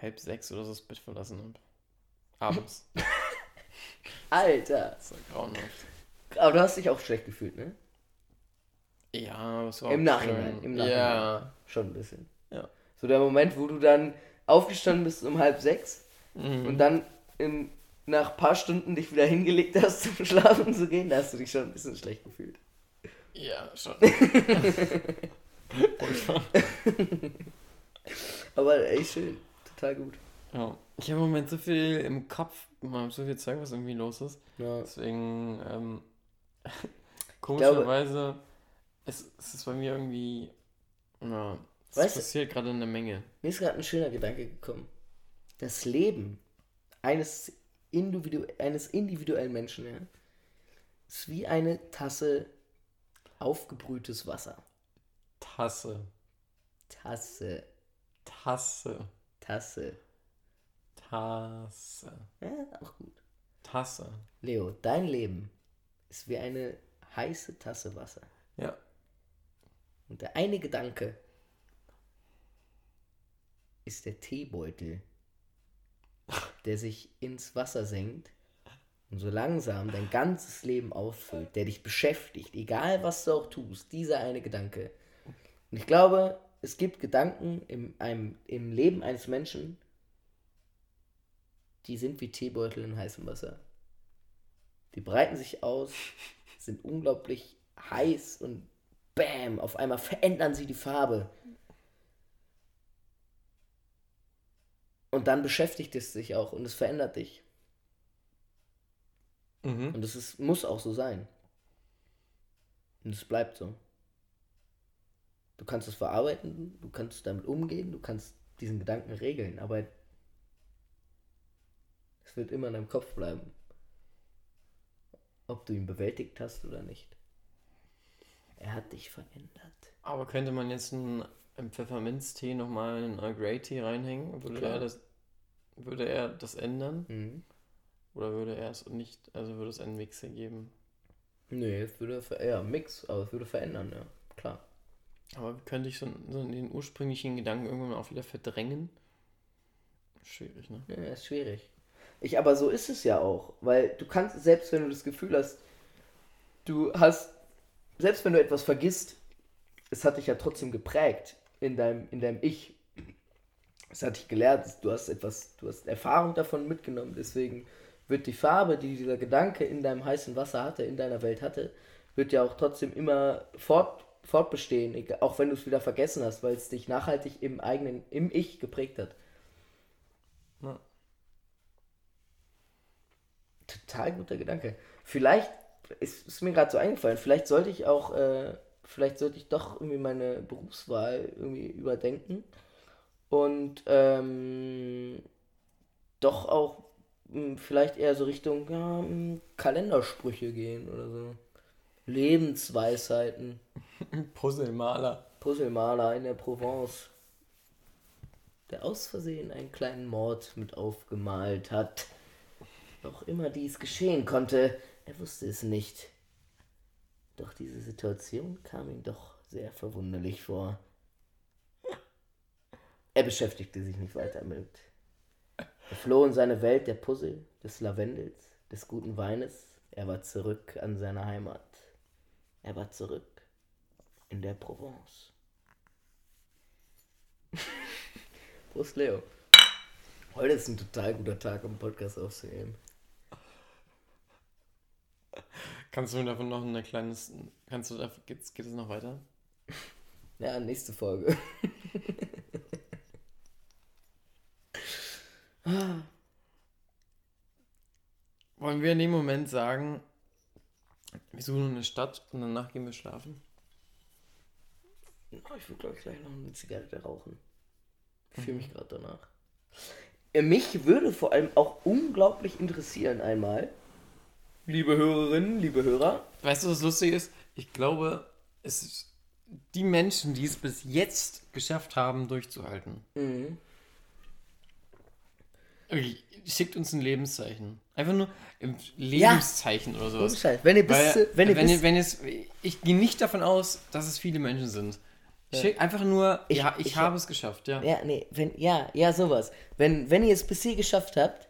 halb sechs oder so das Bett verlassen habe. Abends. Alter. Das war grauenhaft. Aber du hast dich auch schlecht gefühlt, ne? Ja, das war Im Nachhinein. schön. Im Nachhinein. Ja. Schon ein bisschen. Ja. So der Moment, wo du dann aufgestanden bist um halb sechs Mhm. und dann in, nach ein paar Stunden dich wieder hingelegt hast, zum Schlafen zu gehen, da hast du dich schon ein bisschen schlecht gefühlt. Ja, schon. Aber echt schön. Total gut. ja. Ich habe im Moment so viel im Kopf, man so viel Zeug, was irgendwie los ist. Ja. Deswegen, ähm, komischerweise, es, es ist bei mir irgendwie, ja, es Weißt du- passiert gerade eine Menge. Mir ist gerade ein schöner Gedanke gekommen. Das Leben eines, Individu eines individuellen Menschen ja, ist wie eine Tasse aufgebrühtes Wasser. Tasse, Tasse, Tasse, Tasse. Tasse, Ja, auch gut. Tasse. Leo, dein Leben ist wie eine heiße Tasse Wasser. Ja, Und der eine Gedanke ist der Teebeutel, der sich ins Wasser senkt und so langsam dein ganzes Leben ausfüllt, der dich beschäftigt, egal was du auch tust, dieser eine Gedanke. Und ich glaube, es gibt Gedanken im, einem, im Leben eines Menschen, die sind wie Teebeutel in heißem Wasser. Die breiten sich aus, sind unglaublich heiß und bam, auf einmal verändern sie die Farbe. Und dann beschäftigt es dich auch und es verändert dich. mhm. Und es ist, muss auch so sein. Und es bleibt so. Du kannst es verarbeiten, du kannst damit umgehen, du kannst diesen Gedanken regeln, aber es wird immer in deinem Kopf bleiben. Ob du ihn bewältigt hast oder nicht. Er hat dich verändert. Aber könnte man jetzt einen, im Pfefferminztee nochmal einen Earl Grey Tee reinhängen? Würde er, das, würde er das ändern? Mhm. Oder würde er es nicht, also würde es einen Mixer geben? Nee, es würde, ja, Mix, aber es würde verändern, ja, klar. Aber könnte ich so, so den ursprünglichen Gedanken irgendwann auch wieder verdrängen? Schwierig, ne? Ja, ist schwierig. Ich, aber so ist es ja auch, weil du kannst, selbst wenn du das Gefühl hast, du hast, selbst wenn du etwas vergisst, es hat dich ja trotzdem geprägt in deinem, in deinem Ich. Es hat dich gelehrt, du hast etwas, du hast Erfahrung davon mitgenommen, deswegen wird die Farbe, die dieser Gedanke in deinem heißen Wasser hatte, in deiner Welt hatte, wird ja auch trotzdem immer fort, fortbestehen, auch wenn du es wieder vergessen hast, weil es dich nachhaltig im eigenen, im Ich geprägt hat. Ja. Total guter Gedanke. Vielleicht ist, ist mir gerade so eingefallen, vielleicht sollte ich auch, äh, vielleicht sollte ich doch irgendwie meine Berufswahl irgendwie überdenken und ähm, doch auch mh, vielleicht eher so Richtung ja, mh, Kalendersprüche gehen oder so. Lebensweisheiten. Puzzlemaler. Puzzlemaler in der Provence, der aus Versehen einen kleinen Mord mit aufgemalt hat. Auch immer dies geschehen konnte, er wusste es nicht. Doch diese Situation kam ihm doch sehr verwunderlich vor. Er beschäftigte sich nicht weiter damit. Er floh in seine Welt der Puzzle, des Lavendels, des guten Weines. Er war zurück an seiner Heimat. Er war zurück in der Provence. Prost, Leo. Heute ist ein total guter Tag, um Podcast aufzunehmen. Kannst du mir davon noch eine kleines. Kannst du geht es noch weiter? Ja, nächste Folge. Wollen wir in dem Moment sagen, wir suchen eine Stadt und danach gehen wir schlafen? Oh, ich will, glaube ich, gleich noch eine Zigarette rauchen. Ich fühle mich gerade danach. Äh, Mich würde vor allem auch unglaublich interessieren einmal, liebe Hörerinnen, liebe Hörer, Weißt du, was lustig ist? Ich glaube, es ist die Menschen, die es bis jetzt geschafft haben, durchzuhalten. Mhm. Schickt uns ein Lebenszeichen. Einfach nur ein Lebenszeichen oder sowas. Wenn ihr bis, Weil, wenn ihr wenn, bis, ihr, wenn es, ich gehe nicht davon aus, dass es viele Menschen sind. Schick einfach nur, Ich- ja, ich, ich- habe es geschafft, ja. Ja, nee, wenn, ja, ja, sowas. Wenn, wenn ihr es bis hier geschafft habt,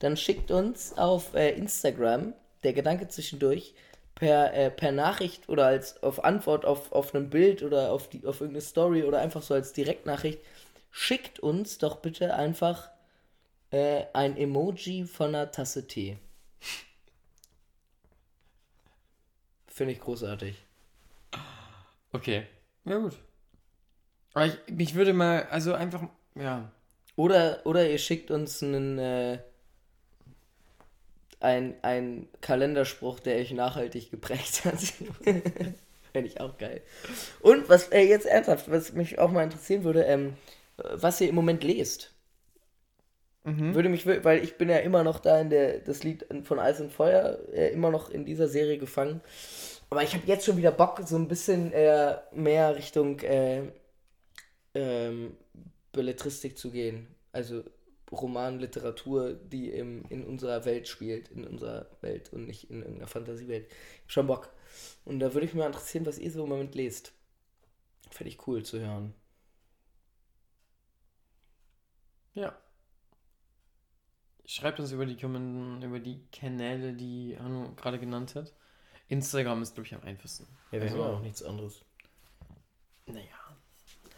dann schickt uns auf äh, Instagram der Gedanke zwischendurch per, äh, per Nachricht oder als auf Antwort auf, auf ein Bild oder auf, die, auf irgendeine Story oder einfach so als Direktnachricht. Schickt uns doch bitte einfach äh, ein Emoji von einer Tasse Tee. Finde ich großartig. Okay. Ja, gut. Aber ich, mich würde mal, also einfach, ja. Oder, oder ihr schickt uns einen, äh, ein, ein Kalenderspruch, der euch nachhaltig geprägt hat. Fände ich auch geil. Und was äh, jetzt ernsthaft, was mich auch mal interessieren würde, ähm, was ihr im Moment lest. Würde mich, weil ich bin ja immer noch da in der, das Lied von Eis und Feuer, äh, immer noch in dieser Serie gefangen. Aber ich habe jetzt schon wieder Bock, so ein bisschen äh, mehr Richtung äh, ähm, Belletristik zu gehen. Also Roman, Literatur, die im, in unserer Welt spielt, in unserer Welt und nicht in irgendeiner Fantasiewelt. Ich hab schon Bock. Und da würde ich mich mal interessieren, was ihr so im Moment lest. Fände ich cool zu hören. Ja. Schreibt uns über die, über die Kanäle, die Hanno gerade genannt hat. Instagram ist, glaube ich, am einfachsten. Ja, wir haben auch nichts anderes. Naja.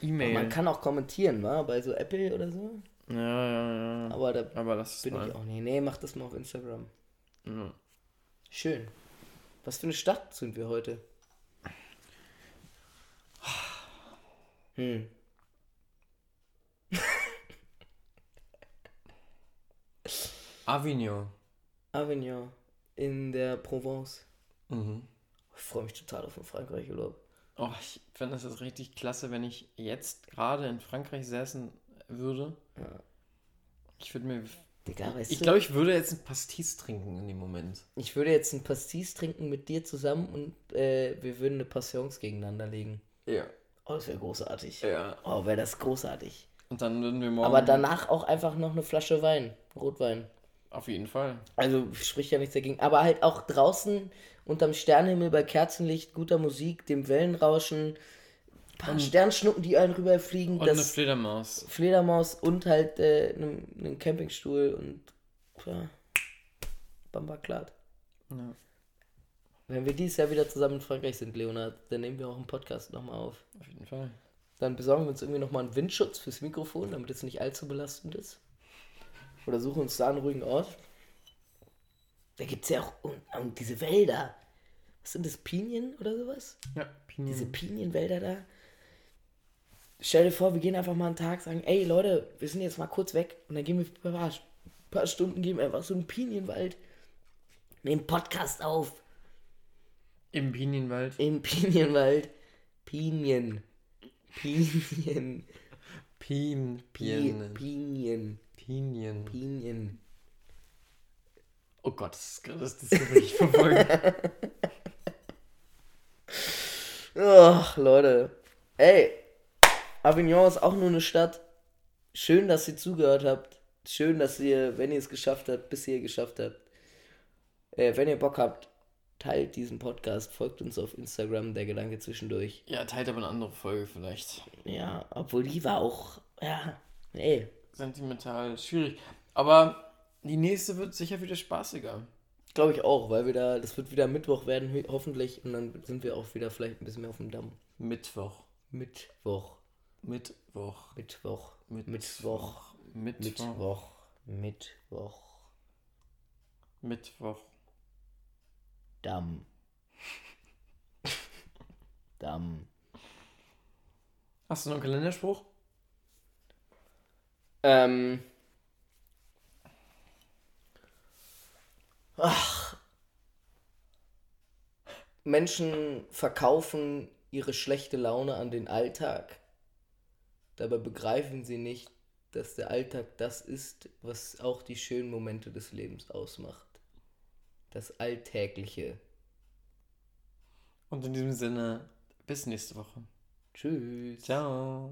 E-Mail. Man kann auch kommentieren, wa? Bei so Apple oder so. Ja, ja, ja. Aber da Aber bin mal. ich auch nicht. Nee, mach das mal auf Instagram. Ja. Schön. Was für eine Stadt sind wir heute? Hm. Avignon. Avignon in der Provence. Mhm. Ich freue mich total auf den Frankreich-Urlaub. Oh, ich fände es jetzt richtig klasse, wenn ich jetzt gerade in Frankreich säßen würde. Ja. Ich würde mir. Digga, weißt Ich glaube, ich würde jetzt ein Pastis trinken in dem Moment. ich würde jetzt ein Pastis trinken mit dir zusammen und äh, wir würden eine Passions gegeneinander legen. Ja. Oh, das wäre großartig. Ja. Oh, wäre das großartig. Und dann würden wir morgen. Aber danach auch einfach noch eine Flasche Wein. Rotwein. Auf jeden Fall. Also spricht ja nichts dagegen. Aber halt auch draußen unterm Sternenhimmel bei Kerzenlicht, guter Musik, dem Wellenrauschen, paar Sternschnuppen, die einen rüberfliegen, Und eine das Fledermaus. Fledermaus und halt äh, einen, einen Campingstuhl und ja, Bamba klar. Ja. Wenn wir dieses Jahr wieder zusammen in Frankreich sind, Leonard, dann nehmen wir auch einen Podcast nochmal auf. Auf jeden Fall. Dann besorgen wir uns irgendwie nochmal einen Windschutz fürs Mikrofon, damit es nicht allzu belastend ist. Oder suchen uns da einen ruhigen Ort. Da gibt es ja auch und, und diese Wälder. Was sind das, Pinien oder sowas? Ja, Pinien. Diese Pinienwälder da. Stell dir vor, wir gehen einfach mal einen Tag, sagen, ey Leute, wir sind jetzt mal kurz weg. Und dann gehen wir ein paar, paar Stunden, gehen wir einfach so einen Pinienwald, nehmen Podcast auf. Im Pinienwald. Im Pinienwald. Pinien. Pinien. Pin, Pinien. Pinien. Pinien. Pinien. Oh Gott, das ist gerade das ist wirklich verfolgt. Ach, Leute. Ey, Avignon ist auch nur eine Stadt. Schön, dass ihr zugehört habt. Schön, dass ihr, wenn ihr es geschafft habt, bis ihr geschafft habt. Äh, wenn ihr Bock habt, teilt diesen Podcast, folgt uns auf Instagram, der Gedanke zwischendurch. ja, teilt aber eine andere Folge vielleicht. Ja, obwohl die war auch, ja, ey. Sentimental, schwierig. Aber die nächste wird sicher wieder spaßiger. Glaube ich auch, weil wir da, das wird wieder Mittwoch werden, ho- hoffentlich. Und dann sind wir auch wieder vielleicht ein bisschen mehr auf dem Damm. Mittwoch. Mittwoch. Mittwoch. Mittwoch. Mittwoch. Mittwoch. Mittwoch. Mittwoch. Mittwoch. Mittwoch. Damm. Damm. Hast du noch einen Kalenderspruch? Ähm. Ach. Menschen verkaufen ihre schlechte Laune an den Alltag. Dabei begreifen sie nicht, dass der Alltag das ist, was auch die schönen Momente des Lebens ausmacht. Das Alltägliche. Und in diesem Sinne, bis nächste Woche. Tschüss. Ciao.